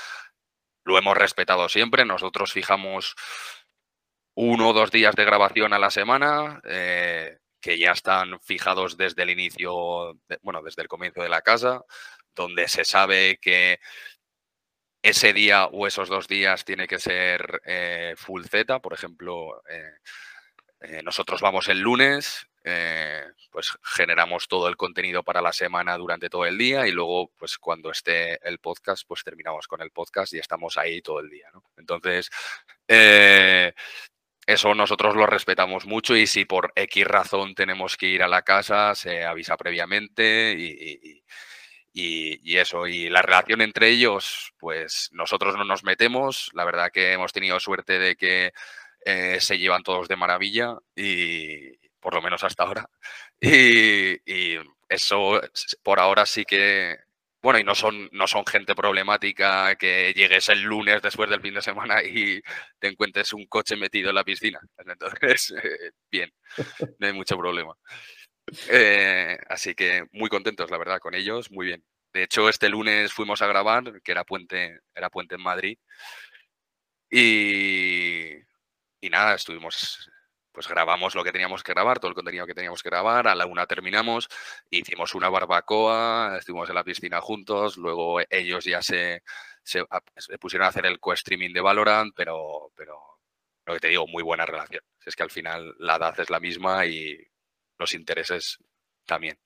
lo hemos respetado siempre. Nosotros fijamos uno o dos días de grabación a la semana. Eh, que ya están fijados desde el inicio, bueno, desde el comienzo de la casa, donde se sabe que ese día o esos dos días tiene que ser eh, full Z. Por ejemplo, eh, eh, nosotros vamos el lunes, pues generamos todo el contenido para la semana durante todo el día y luego, pues cuando esté el podcast, pues terminamos con el podcast y estamos ahí todo el día. Entonces, eso nosotros lo respetamos mucho y si por X razón tenemos que ir a la casa, se avisa previamente y y, eso, y la relación entre ellos, pues nosotros no nos metemos, la verdad que hemos tenido suerte de que eh, se llevan todos de maravilla y por lo menos hasta ahora. Y, eso por ahora sí que, bueno, y no son, no son gente problemática que llegues el lunes después del fin de semana y te encuentres un coche metido en la piscina. Entonces, eh, bien, no hay mucho problema. Eh, así que muy contentos, la verdad, con ellos, muy bien. De hecho, este lunes fuimos a grabar, que era puente, era puente en Madrid. Y, y nada, estuvimos, pues grabamos lo que teníamos que grabar, todo el contenido que teníamos que grabar, a la una terminamos, hicimos una barbacoa, estuvimos en la piscina juntos, luego ellos ya se, se, pusieron a hacer el co-streaming de Valorant, pero, pero lo que te digo, muy buena relación. Es que al final la edad es la misma y los intereses también.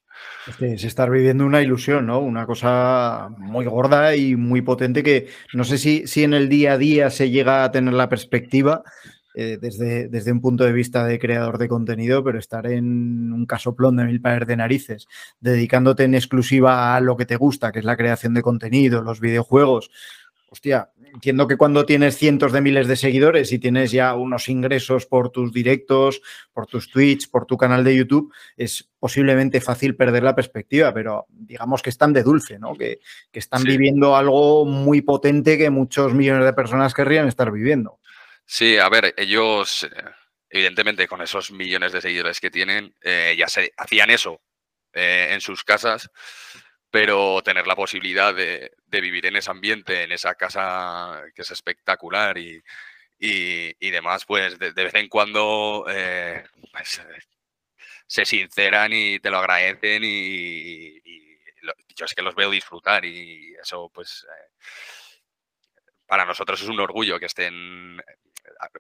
Es, estar viviendo una ilusión, ¿no? Una cosa muy gorda y muy potente que no sé si, si en el día a día se llega a tener la perspectiva eh, desde, desde un punto de vista de creador de contenido, pero estar en un casoplón de mil pares de narices, dedicándote en exclusiva a lo que te gusta, que es la creación de contenido, los videojuegos, hostia, entiendo que cuando tienes cientos de miles de seguidores y tienes ya unos ingresos por tus directos, por tus tweets, por tu canal de YouTube, es posiblemente fácil perder la perspectiva, pero digamos que están de dulce, ¿no? Que, están viviendo algo muy potente que muchos millones de personas querrían estar viviendo. Sí, a ver, ellos, eh, evidentemente, con esos millones de seguidores que tienen, eh, ya se hacían eso eh, en sus casas pero tener la posibilidad de, vivir en ese ambiente, en esa casa que es espectacular y, demás, pues de, vez en cuando pues, se sinceran y te lo agradecen y, yo es que los veo disfrutar y eso pues para nosotros es un orgullo que estén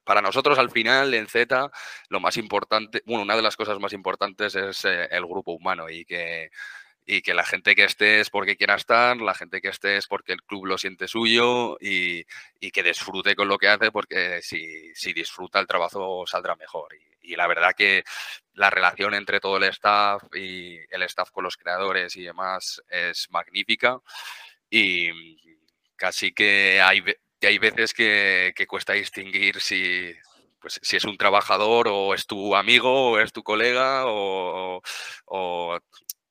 para nosotros al final en Z lo más importante, bueno, una de las cosas más importantes es eh, el grupo humano y que y que la gente que esté es porque quiera estar, la gente que esté es porque el club lo siente suyo y, que disfrute con lo que hace porque si, disfruta el trabajo saldrá mejor. Y, la verdad que la relación entre todo el staff y el staff con los creadores y demás es magnífica y casi que hay, que hay veces que, cuesta distinguir si, pues, si es un trabajador o es tu amigo o es tu colega o,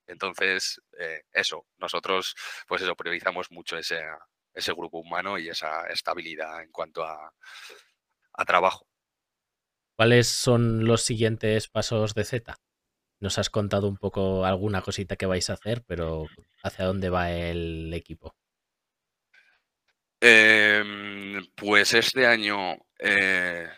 entonces, eh, eso, nosotros, pues eso, priorizamos mucho ese, ese grupo humano y esa estabilidad en cuanto a, trabajo. ¿Cuáles son los siguientes pasos de Z? Nos has contado un poco alguna cosita que vais a hacer, pero ¿hacia dónde va el equipo? Em, pues este año eh,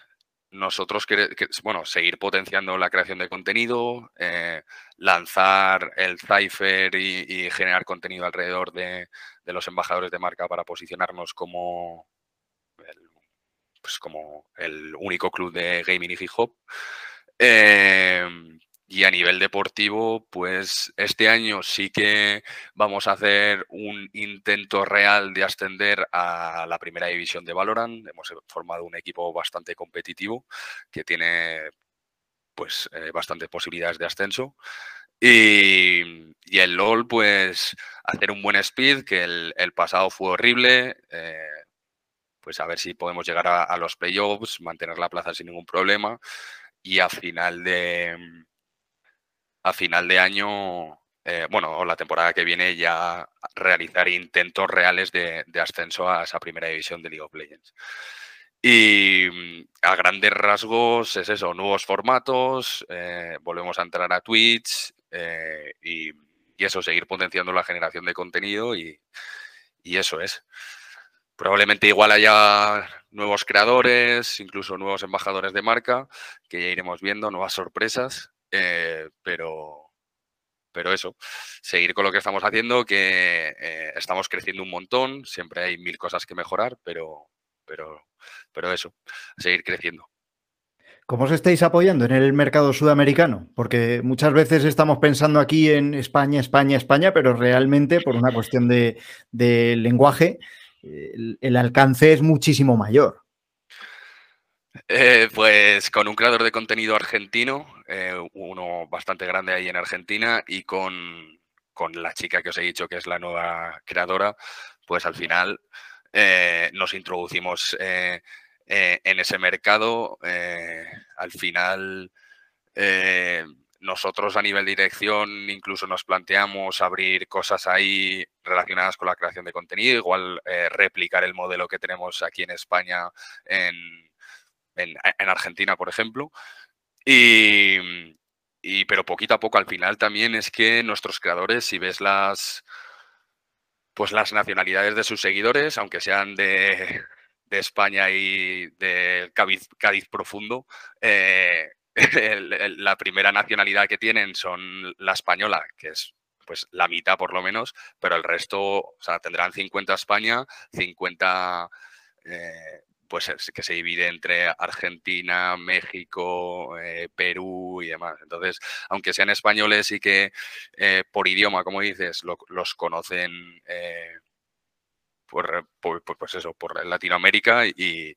nosotros, que, bueno, seguir potenciando la creación de contenido, eh, lanzar el Cypher y, generar contenido alrededor de, los embajadores de marca para posicionarnos como el, pues como el único club de gaming y hip hop. Y a nivel deportivo, pues este año sí que vamos a hacer un intento real de ascender a la primera división de Valorant. Hemos formado un equipo bastante competitivo que tiene pues eh, bastantes posibilidades de ascenso. Y, el LOL, pues hacer un buen speed, que el, pasado fue horrible. Eh, pues a ver si podemos llegar a, a los playoffs, mantener la plaza sin ningún problema. Y a final de, a final de año eh, bueno, la temporada que viene ya realizar intentos reales de, ascenso a esa primera división de League of Legends. Y mm, a grandes rasgos es eso, nuevos formatos, eh, volvemos a entrar a Twitch eh, y, eso, seguir potenciando la generación de contenido y, y eso es. Probablemente igual haya nuevos creadores, incluso nuevos embajadores de marca, que ya iremos viendo, nuevas sorpresas, pero, pero eso, seguir con lo que estamos haciendo, que eh, estamos creciendo un montón, siempre hay mil cosas que mejorar, pero, pero, pero eso, seguir creciendo. ¿Cómo os estáis apoyando en el mercado sudamericano? Porque muchas veces estamos pensando aquí en España, España, España, pero realmente por una cuestión de, lenguaje, el, alcance es muchísimo mayor. Eh, pues con un creador de contenido argentino, eh, uno bastante grande ahí en Argentina, y con, la chica que os he dicho que es la nueva creadora, pues al final eh, nos introducimos en ese mercado. al final nosotros a nivel de dirección incluso nos planteamos abrir cosas ahí relacionadas con la creación de contenido, igual replicar el modelo que tenemos aquí en España en en, Argentina, por ejemplo. Y, pero poquito a poco al final también es que nuestros creadores, si ves las pues las nacionalidades de sus seguidores, aunque sean de, España y de Cádiz, profundo, eh, la primera nacionalidad que tienen son la española, que es pues la mitad por lo menos, pero el resto, o sea, tendrán 50 España, 50 pues que se divide entre Argentina, México, eh, Perú y demás. Entonces, aunque sean españoles y que eh, por idioma, como dices, los conocen eh, por, pues eso, por Latinoamérica y,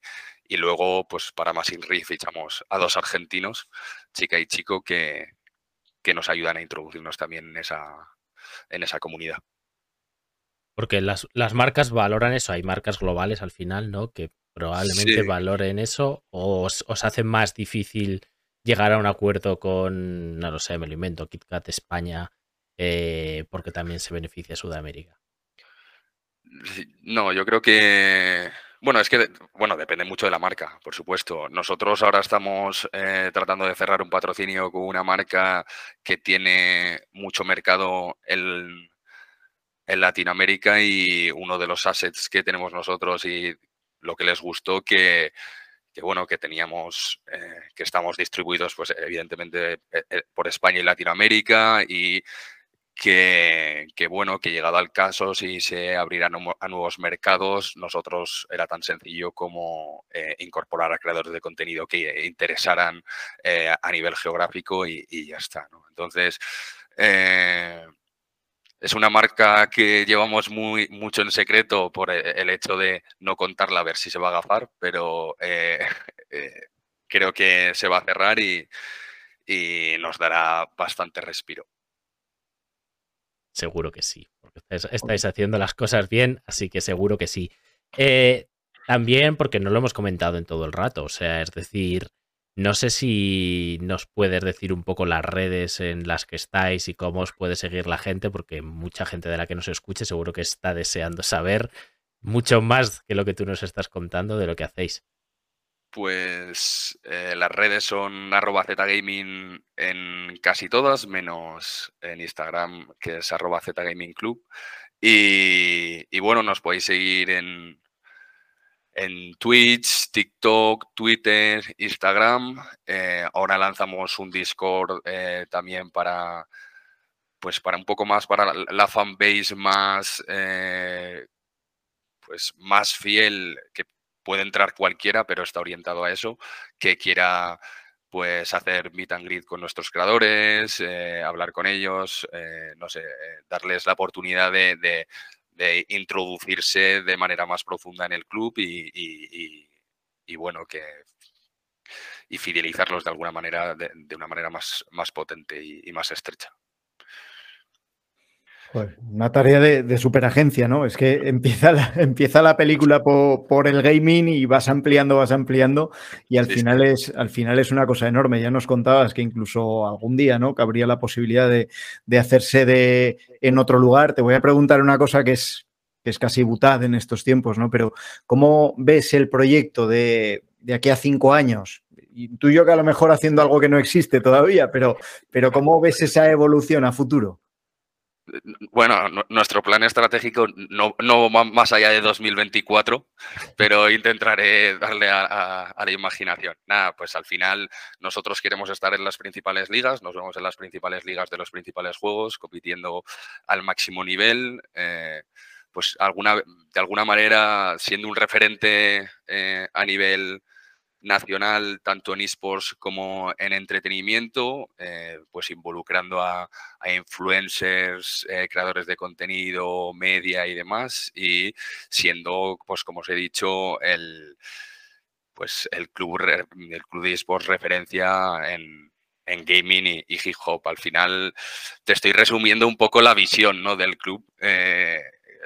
luego, pues para más INRI fichamos a dos argentinos, chica y chico, que, que nos ayudan a introducirnos también en esa, en esa comunidad. Porque las, las, marcas valoran eso, hay marcas globales al final, ¿no? Que probablemente valoren eso o os, hace más difícil llegar a un acuerdo con, no lo sé, me lo invento, KitKat España, eh, porque también se beneficia Sudamérica. No, yo creo que, bueno, es que, bueno, depende mucho de la marca, por supuesto. Nosotros ahora estamos eh, tratando de cerrar un patrocinio con una marca que tiene mucho mercado en, en Latinoamérica y uno de los assets que tenemos nosotros y lo que les gustó que, bueno, que teníamos, eh, que estamos distribuidos, pues evidentemente eh, eh, por España y Latinoamérica y que, bueno, que llegado al caso, si se abrirán a nuevos mercados, nosotros era tan sencillo como incorporar a creadores de contenido que interesaran a nivel geográfico y, ya está. Entonces, es una marca que llevamos muy, mucho en secreto por e, el hecho de no contarla a ver si se va a agafar, pero eh, eh, creo que se va a cerrar y, nos dará bastante respiro. Seguro que sí, porque estáis, haciendo las cosas bien, así que seguro que sí. Eh, también porque no lo hemos comentado en todo el rato, o sea, es decir, no sé si nos puedes decir un poco las redes en las que estáis y cómo os puede seguir la gente, porque mucha gente de la que nos escuche seguro que está deseando saber mucho más que lo que tú nos estás contando de lo que hacéis. Pues eh, las redes son arroba zgaming en casi todas, menos en Instagram, que es arroba zgamingclub. Y, y bueno, nos podéis seguir en, en Twitch, TikTok, Twitter, Instagram. Eh, ahora lanzamos un Discord eh, también para, pues para un poco más para la, fanbase más, eh, pues más fiel que puede entrar cualquiera, pero está orientado a eso, que quiera pues hacer meet and greet con nuestros creadores, hablar con ellos, no sé, darles la oportunidad de de introducirse de manera más profunda en el club y, bueno, que y fidelizarlos de alguna manera, de, una manera más, más potente y, más estrecha. Una tarea de, superagencia, ¿no? Es que empieza la, empieza la película por, el gaming y vas ampliando, vas ampliando y al, final Es, al final es una cosa enorme. Ya nos contabas que incluso algún día, ¿no? Que habría la posibilidad de, hacerse de, en otro lugar. Te voy a preguntar una cosa que es, que es casi butad en estos tiempos, ¿no? Pero ¿cómo ves el proyecto de, de aquí a cinco años? Intuyo que a lo mejor haciendo algo que no existe todavía, pero, pero ¿cómo ves esa evolución a futuro? Bueno, nuestro plan estratégico no, va más allá de 2024, pero intentaré darle a, la imaginación. Nada, pues al final nosotros queremos estar en las principales ligas, nos vemos en las principales ligas de los principales juegos, compitiendo al máximo nivel. Eh, pues de alguna manera siendo un referente eh, a nivel nacional, tanto en esports como en entretenimiento, eh, pues involucrando a, influencers, eh, creadores de contenido, media y demás, y siendo, pues como os he dicho, el, pues el club, el club de esports referencia en, gaming y, hip hop. Al final te estoy resumiendo un poco la visión ¿no? del club eh,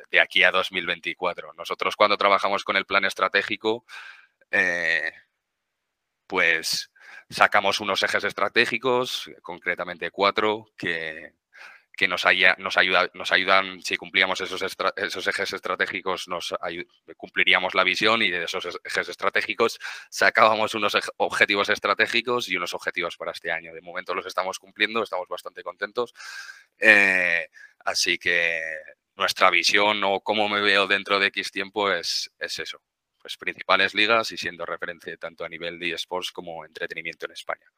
de aquí a 2024. Nosotros cuando trabajamos con el plan estratégico, pues sacamos unos ejes estratégicos, concretamente cuatro, que, que nos, ayuda, nos ayudan, si cumplíamos esos, esos ejes estratégicos, nos cumpliríamos la visión y de esos ejes estratégicos sacábamos unos objetivos estratégicos y unos objetivos para este año. De momento los estamos cumpliendo, estamos bastante contentos. Eh, así que nuestra visión o cómo me veo dentro de X tiempo es, es eso, pues, principales ligas y siendo referente tanto a nivel de esports como entretenimiento en España.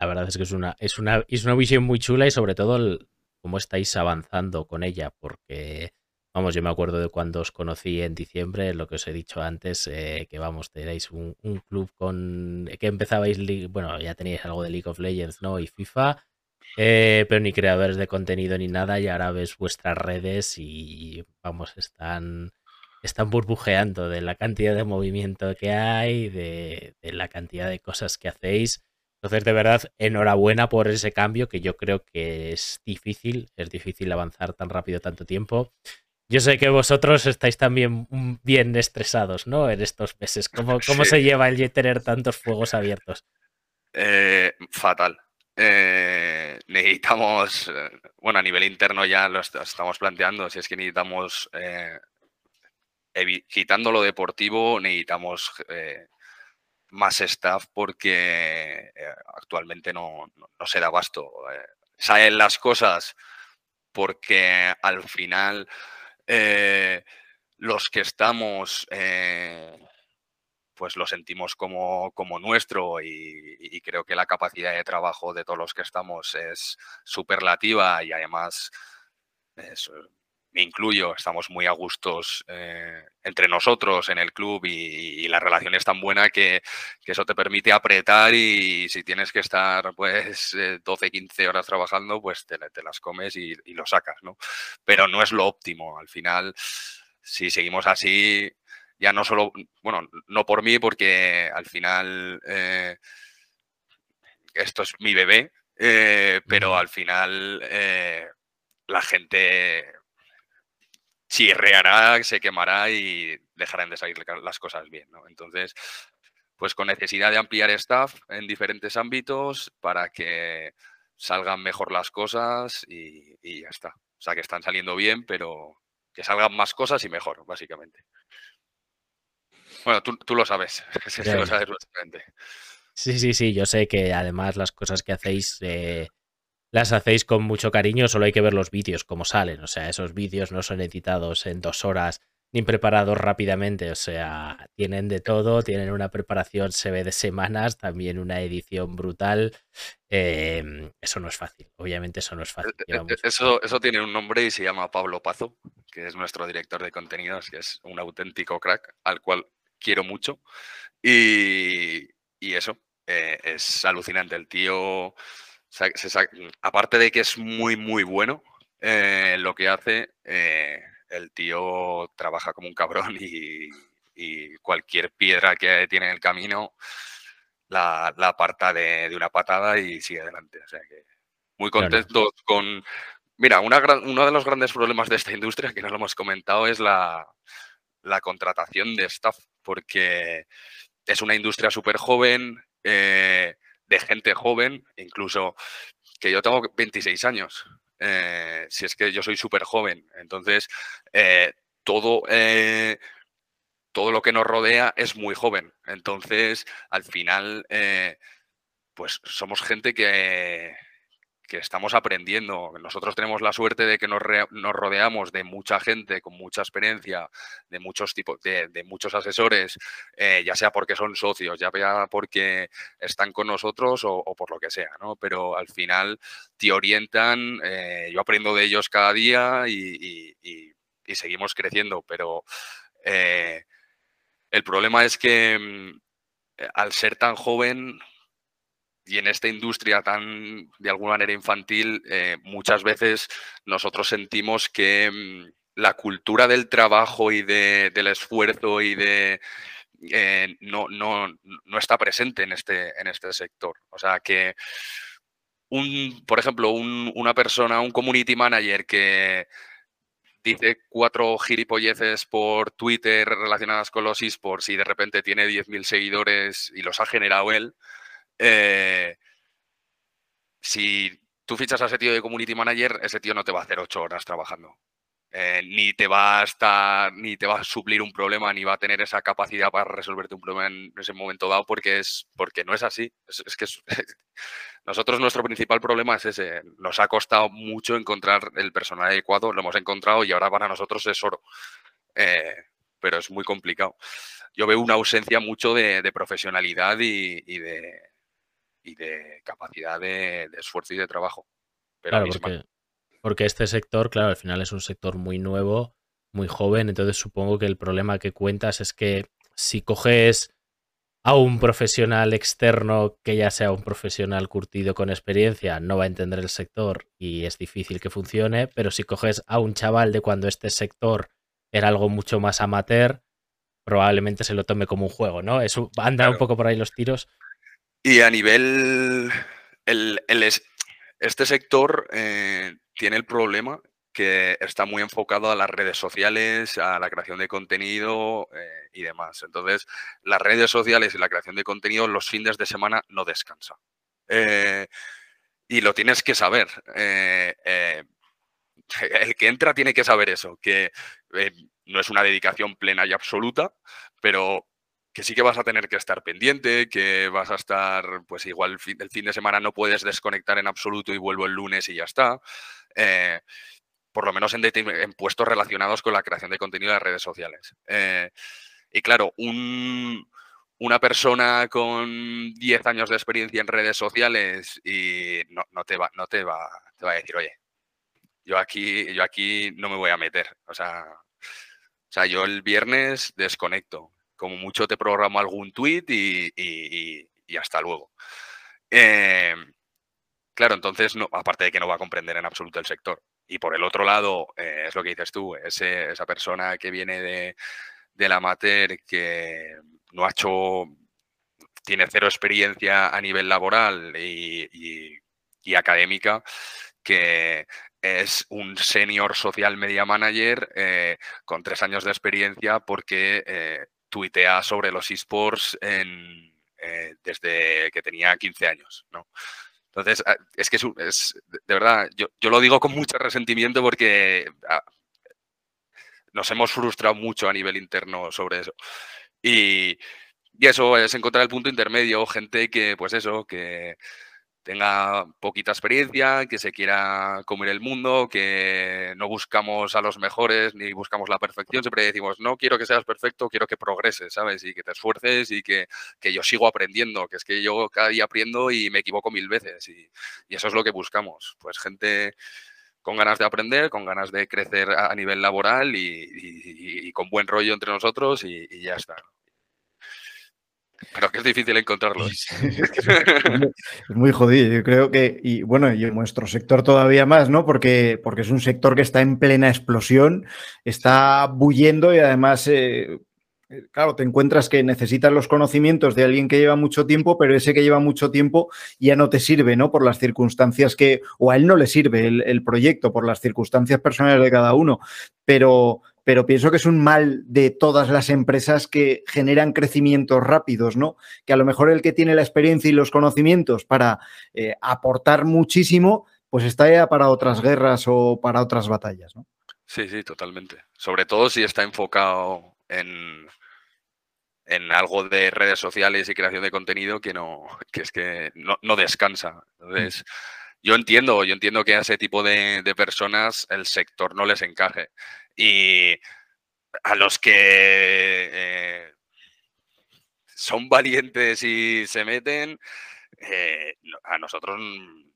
La verdad es que es una, es una, es una visión muy chula y sobre todo cómo estáis avanzando con ella, porque vamos, yo me acuerdo de cuando os conocí en diciembre, lo que os he dicho antes, eh, que vamos, tenéis un, club con que empezabais, bueno, ya teníais algo de League of Legends, ¿no? Y FIFA, eh, pero ni creadores de contenido ni nada, y ahora ves vuestras redes y vamos, están están burbujeando de la cantidad de movimiento que hay, de, la cantidad de cosas que hacéis. Entonces, de verdad, enhorabuena por ese cambio que yo creo que es difícil, es difícil avanzar tan rápido tanto tiempo. Yo sé que vosotros estáis también bien estresados, ¿no? En estos meses. ¿Cómo, cómo se lleva el tener tantos fuegos abiertos? Eh, fatal. Eh, necesitamos, eh, bueno, a nivel interno ya lo estamos planteando, si es que necesitamos quitando lo deportivo, necesitamos eh, más staff porque eh, actualmente no, se da abasto. Eh, salen las cosas porque al final los que estamos pues lo sentimos como, como nuestro y, y, creo que la capacidad de trabajo de todos los que estamos es superlativa y además es, me incluyo, estamos muy a gustos eh, entre nosotros en el club y, la relación es tan buena que, eso te permite apretar y si tienes que estar pues 12, eh, 15 horas trabajando, pues te, las comes y, lo sacas, ¿no? Pero no es lo óptimo. Al final, si seguimos así, ya no solo, bueno, no por mí, porque al final eh, esto es mi bebé, pero al final la gente chirreará, se quemará y dejarán de salir las cosas bien. ¿no? Entonces, pues con necesidad de ampliar staff en diferentes ámbitos para que salgan mejor las cosas y, ya está. O sea, que están saliendo bien, pero que salgan más cosas y mejor, básicamente. Bueno, tú, lo sabes, lo sabes Sí, sí, sí, yo sé que además las cosas que hacéis eh, las hacéis con mucho cariño, solo hay que ver los vídeos como salen. O sea, esos vídeos no son editados en dos horas ni preparados rápidamente. O sea, tienen de todo, tienen una preparación, se ve de semanas, también una edición brutal. Em, eso no es fácil, obviamente eso no es fácil. E, e, eso, eso tiene un nombre y se llama Pablo Pazo, que es nuestro director de contenidos, que es un auténtico crack, al cual quiero mucho. Y, eso, eh, es alucinante. El tío aparte de que es muy, muy bueno eh, lo que hace, eh, el tío trabaja como un cabrón y, cualquier piedra que tiene en el camino la, aparta de, una patada y sigue adelante. O sea que muy contentos con, Mira, uno de los grandes problemas de esta industria, que no lo hemos comentado, es la, contratación de staff, porque es una industria súper joven, eh, de gente joven, incluso que yo tengo 26 años, eh, si es que yo soy súper joven. Entonces, eh, todo, todo lo que nos rodea es muy joven. Entonces, al final, pues somos gente que, que estamos aprendiendo. Nosotros tenemos la suerte de que nos, rodeamos de mucha gente con mucha experiencia, de muchos tipos, de, muchos asesores, eh, ya sea porque son socios, ya sea porque están con nosotros o, por lo que sea, ¿no? Pero al final te orientan, eh, yo aprendo de ellos cada día y, seguimos creciendo, pero eh, el problema es que mm, al ser tan joven y en esta industria tan, de alguna manera infantil, eh, muchas veces nosotros sentimos que mm, la cultura del trabajo y del esfuerzo y de... Eh, no, no, no, está presente en este, en este sector. O sea que, un, por ejemplo, una persona, un community manager que dice cuatro gilipolleces por Twitter relacionadas con los esports y de repente tiene 10.000 seguidores y los ha generado él, eh, si tú fichas a ese tío de community manager, ese tío no te va a hacer ocho horas trabajando. Eh, ni te va a estar, ni te va a suplir un problema, ni va a tener esa capacidad para resolverte un problema en ese momento dado, porque es, porque no es así. Es, que nosotros nuestro principal problema es ese. Nos ha costado mucho encontrar el personal adecuado, lo hemos encontrado y ahora para nosotros es oro. Eh, pero es muy complicado. Yo veo una ausencia mucho de, profesionalidad y de, y de capacidad de, esfuerzo y de trabajo. claro, porque, este sector, claro, al final es un sector muy nuevo, muy joven, entonces supongo que el problema que cuentas es que si coges a un profesional externo que ya sea un profesional curtido con experiencia, no va a entender el sector y es difícil que funcione, pero si coges a un chaval de cuando este sector era algo mucho más amateur, probablemente se lo tome como un juego, ¿no? Eso anda un poco por ahí los tiros. Y a nivel, este sector eh, tiene el problema que está muy enfocado a las redes sociales, a la creación de contenido eh, y demás. Entonces, las redes sociales y la creación de contenido los fines de semana no descansa. Eh, y lo tienes que saber. el que entra tiene que saber eso, que no es una dedicación plena y absoluta, pero que sí que vas a tener que estar pendiente, que vas a estar, pues igual el fin de semana no puedes desconectar en absoluto y vuelvo el lunes y ya está. Eh, por lo menos en, puestos relacionados con la creación de contenido de redes sociales. Eh, y claro, una persona con 10 años de experiencia en redes sociales y no, te, va, no te, va, te va a decir, oye, yo aquí, yo aquí no me voy a meter. O sea, o sea, yo el viernes desconecto como mucho te programo algún tweet y, hasta luego. Eh, claro, entonces, no, aparte de que no va a comprender en absoluto el sector. Y por el otro lado, eh, es lo que dices tú, esa persona que viene de, la amateur, que no ha hecho, tiene cero experiencia a nivel laboral y, académica, que es un senior social media manager eh, con tres años de experiencia porque tuitea sobre los esports en, eh, desde que tenía 15 años, ¿no? Entonces, ah, es que es, de verdad, yo, lo digo con mucho resentimiento porque ah, nos hemos frustrado mucho a nivel interno sobre eso. Y, y, eso es encontrar el punto intermedio, gente que, pues eso, que tenga poquita experiencia, que se quiera comer el mundo, que no buscamos a los mejores ni buscamos la perfección, siempre decimos, no quiero que seas perfecto, quiero que progreses, ¿sabes? Y que te esfuerces y que, yo sigo aprendiendo, que es que yo cada día aprendo y me equivoco mil veces y, eso es lo que buscamos, pues gente con ganas de aprender, con ganas de crecer a nivel laboral y, con buen rollo entre nosotros y ya está. Pero que es difícil encontrarlo. Es, muy jodido, yo creo que, y bueno, y en nuestro sector todavía más, ¿no? Porque, porque es un sector que está en plena explosión, está bullendo y además eh, eh, claro, te encuentras que necesitas los conocimientos de alguien que lleva mucho tiempo, pero ese que lleva mucho tiempo ya no te sirve, ¿no? Por las circunstancias que, o a él no le sirve el, proyecto, por las circunstancias personales de cada uno. Pero, pero pienso que es un mal de todas las empresas que generan crecimientos rápidos, ¿no? Que a lo mejor el que tiene la experiencia y los conocimientos para eh, aportar muchísimo, pues está ya para otras guerras o para otras batallas, ¿no? Sí, sí, totalmente. Sobre todo si está enfocado en, en algo de redes sociales y creación de contenido que no, que es que no, descansa. Entonces, yo entiendo, yo entiendo que a ese tipo de, personas el sector no les encaje. Y a los que eh, son valientes y se meten, eh, a nosotros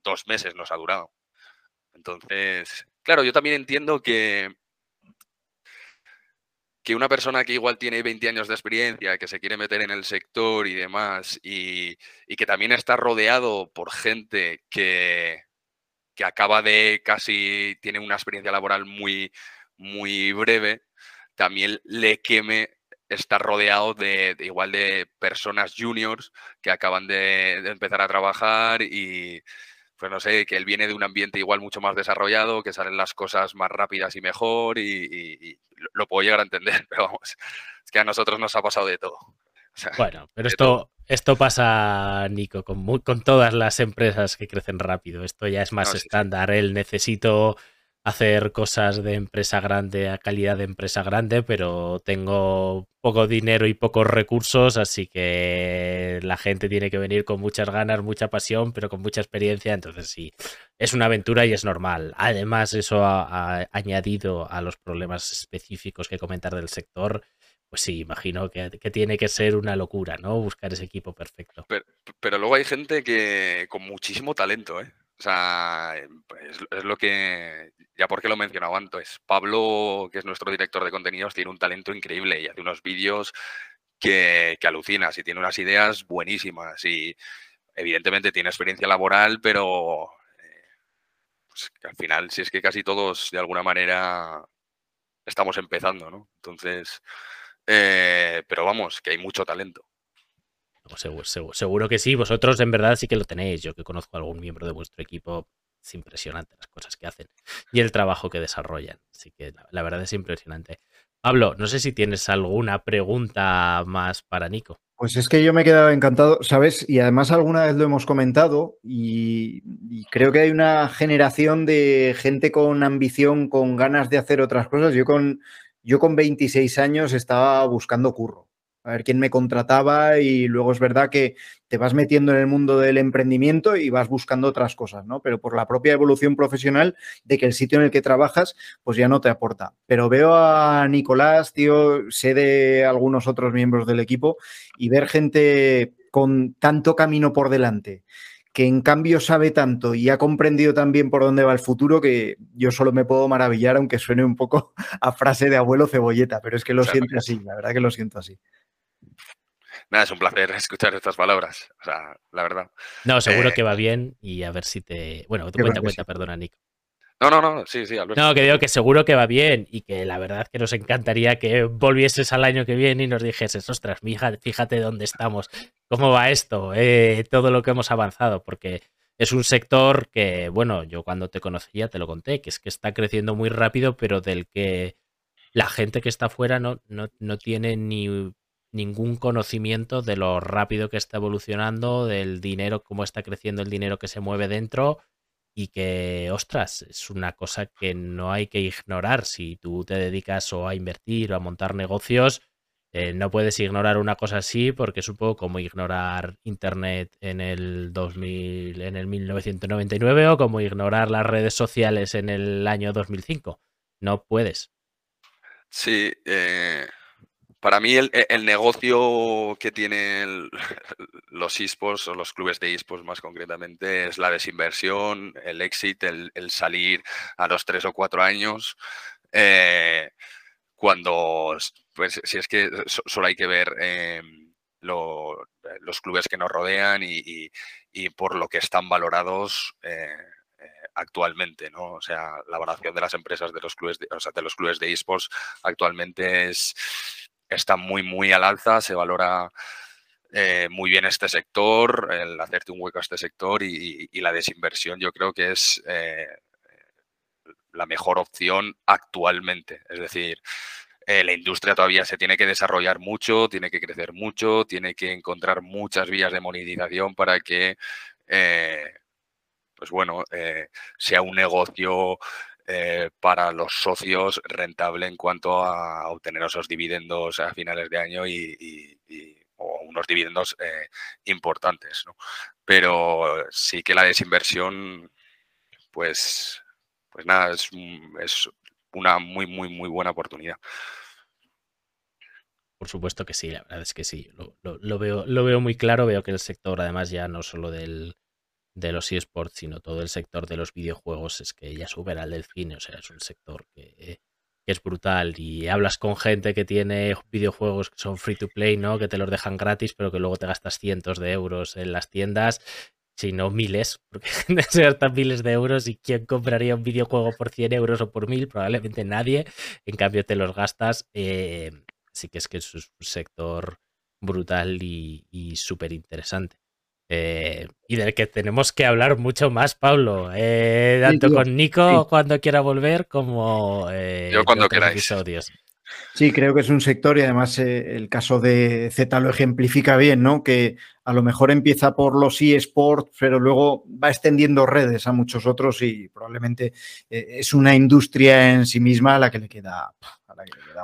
dos meses nos ha durado. Entonces, claro, yo también entiendo que que una persona que igual tiene 20 años de experiencia, que se quiere meter en el sector y demás, y, que también está rodeado por gente que, que, acaba de casi, tiene una experiencia laboral muy, muy breve, también le queme estar rodeado de, igual de personas juniors que acaban de empezar a trabajar y, pues no sé, que él viene de un ambiente igual mucho más desarrollado, que salen las cosas más rápidas y mejor y, lo puedo llegar a entender, pero vamos, es que a nosotros nos ha pasado de todo. bueno, pero esto, esto pasa, Nico, con, con todas las empresas que crecen rápido. Esto ya es más estándar. Él necesito hacer cosas de empresa grande a calidad de empresa grande, pero tengo poco dinero y pocos recursos, así que la gente tiene que venir con muchas ganas, mucha pasión, pero con mucha experiencia, entonces sí, es una aventura y es normal. Además, eso ha, añadido a los problemas específicos que comentar del sector. Pues sí, imagino que, tiene que ser una locura, ¿no? Buscar ese equipo perfecto. Pero, pero luego hay gente que con muchísimo talento, ¿eh? O sea, eh, pues, es lo que, ya porque lo mencionaba antes, Pablo, que es nuestro director de contenidos, tiene un talento increíble y hace unos vídeos que, que alucinas y tiene unas ideas buenísimas y evidentemente tiene experiencia laboral, pero eh, pues, al final, si es que casi todos de alguna manera estamos empezando, ¿no? Entonces, eh, pero vamos, que hay mucho talento. Seguro, que sí, vosotros en verdad sí que lo tenéis. Yo que conozco a algún miembro de vuestro equipo, es impresionante las cosas que hacen y el trabajo que desarrollan. Así que la, verdad es impresionante. Pablo, no sé si tienes alguna pregunta más para Nico. Pues es que yo me he quedado encantado, ¿sabes? Y además alguna vez lo hemos comentado y, creo que hay una generación de gente con ambición, con ganas de hacer otras cosas. Yo con, yo con 26 años estaba buscando curro a ver quién me contrataba y luego es verdad que te vas metiendo en el mundo del emprendimiento y vas buscando otras cosas, ¿no? Pero por la propia evolución profesional de que el sitio en el que trabajas pues ya no te aporta. Pero veo a Nicolás, tío, sé de algunos otros miembros del equipo y ver gente con tanto camino por delante que en cambio sabe tanto y ha comprendido también por dónde va el futuro que yo solo me puedo maravillar, aunque suene un poco a frase de abuelo cebolleta, pero es que lo siento así, la verdad que lo siento así. Nada, es un placer escuchar estas palabras. O sea, la verdad. No, seguro eh, que va bien y a ver si te. Bueno, te cuenta, cuenta, perdona, Nick. No, no, no, sí, sí, Alberto. No, que digo que seguro que va bien y que la verdad que nos encantaría que volvieses al año que viene y nos dijeses, ostras, hija, fíjate dónde estamos, cómo va esto, eh, todo lo que hemos avanzado, porque es un sector que, bueno, yo cuando te conocía te lo conté, que es que está creciendo muy rápido, pero del que la gente que está afuera no, no, no tiene ni ningún conocimiento de lo rápido que está evolucionando, del dinero, cómo está creciendo el dinero que se mueve dentro y que, ostras, es una cosa que no hay que ignorar. Si tú te dedicas o a invertir o a montar negocios, eh, no puedes ignorar una cosa así porque es un poco como ignorar Internet en el 2000, en el 1999 o como ignorar las redes sociales en el año 2005. No puedes. Sí, eh, para mí el, e, negocio que tienen los esports o los clubes de esports más concretamente es la desinversión, el exit, el, salir a los tres o cuatro años. Eh, cuando, pues si es que solo hay que ver em, los clubes que nos rodean y, por lo que están valorados eh, eh, actualmente, ¿no? O sea, la valoración de las empresas de los clubes de, o sea, de los clubes de esports actualmente es está muy, muy al alza, se valora eh, muy bien este sector, el hacerte un hueco a este sector y, la desinversión yo creo que es eh, la mejor opción actualmente. Es decir, eh, la industria todavía se tiene que desarrollar mucho, tiene que crecer mucho, tiene que encontrar muchas vías de monetización para que, pues bueno, sea un negocio para los socios rentable en cuanto a obtener esos dividendos a finales de año y o unos dividendos eh, importantes. ¿no? Pero sí que la desinversión, pues, pues nada, es, es una muy, muy, muy buena oportunidad. Por supuesto que sí, la verdad es que sí. Lo, veo, lo veo muy claro. Veo que el sector, además, ya no solo del, de los eSports, sino todo el sector de los videojuegos es que ya supera al del cine. O sea, es un sector que, es brutal. Y hablas con gente que tiene videojuegos que son free to play, ¿no? Que te los dejan gratis, pero que luego te gastas cientos de euros en las tiendas, si no miles, porque se gastan miles de euros. ¿Y quién compraría un videojuego por 100 euros o por 1000? Probablemente nadie. En cambio, te los gastas. Eh, así que es que es un sector brutal y, y súper interesante. Eh, y del que tenemos que hablar mucho más, Pablo. Eh, tanto con Nico cuando quiera volver, como eh, yo cuando queráis. Episodios. Sí, creo que es un sector y además el caso de Z lo ejemplifica bien, ¿no? Que a lo mejor empieza por los eSports, pero luego va extendiendo redes a muchos otros y probablemente es una industria en sí misma a la que le queda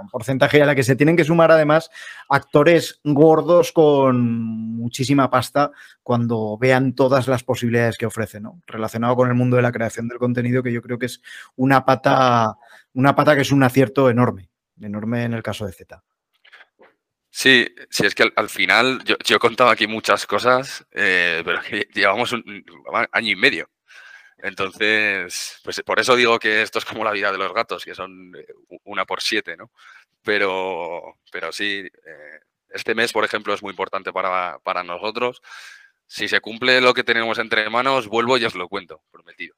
un porcentaje a la que se tienen que sumar además actores gordos con muchísima pasta cuando vean todas las posibilidades que ofrece, ¿no? Relacionado con el mundo de la creación del contenido, que yo creo que es una pata, una pata que es un acierto enorme, enorme en el caso de Z. Sí, sí, es que al, final yo, he contado aquí muchas cosas, eh, pero llevamos un año y medio entonces, pues por eso digo que esto es como la vida de los gatos, que son eh, una por siete, ¿no? Pero, pero sí, eh, este mes, por ejemplo, es muy importante para, para nosotros. Si se cumple lo que tenemos entre manos, vuelvo y os lo cuento, prometido.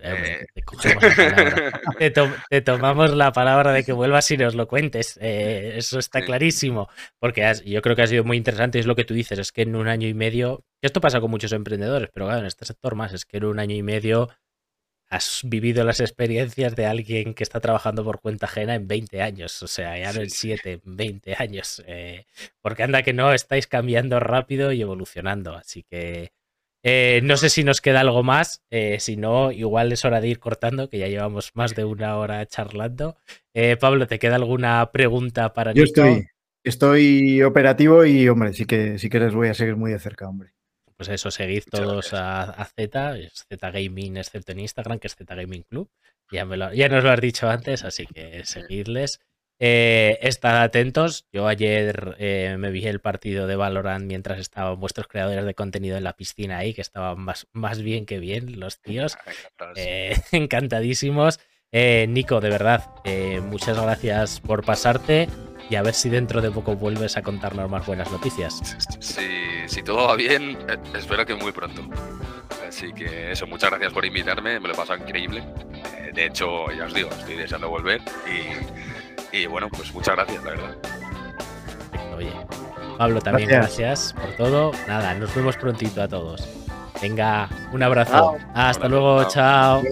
Eh, te, tomamos la palabra de que vuelvas y nos lo cuentes. Eh, eso está clarísimo. Porque yo creo que ha sido muy interesante. Es lo que tú dices. Es que en un año y medio. Esto pasa con muchos emprendedores, pero claro, en este sector más. Es que en un año y medio has vivido las experiencias de alguien que está trabajando por cuenta ajena en 20 años. O sea, ya no en 7, en 20 años. Eh, porque anda que no, estáis cambiando rápido y evolucionando. Así que eh, no sé si nos queda algo más, eh, si no, igual es hora de ir cortando, que ya llevamos más de una hora charlando. Eh, Pablo, ¿te queda alguna pregunta para Yo estoy, estoy operativo y, hombre, sí que, sí que les voy a seguir muy de cerca, hombre. Pues eso, seguid todos a, Z, Z Gaming, excepto en Instagram, que es Z Gaming Club. Ya, me ya nos lo has dicho antes, así que seguidles. Eh, estad atentos. Yo ayer eh, me vi el partido de Valorant mientras estaban vuestros creadores de contenido en la piscina ahí, que estaban más, más bien que bien los tíos. Eh, encantadísimos. Nico, de verdad, muchas gracias por pasarte y a ver si dentro de poco vuelves a contarnos más buenas noticias. Si, todo va bien, espero que muy pronto. Así que eso, muchas gracias por invitarme, me lo he pasado increíble. de hecho, ya os digo, estoy deseando volver y y bueno, pues muchas gracias, la verdad. Oye, Pablo, también gracias, por todo. Nada, nos vemos prontito a todos. Venga, un abrazo. Hasta luego, chao.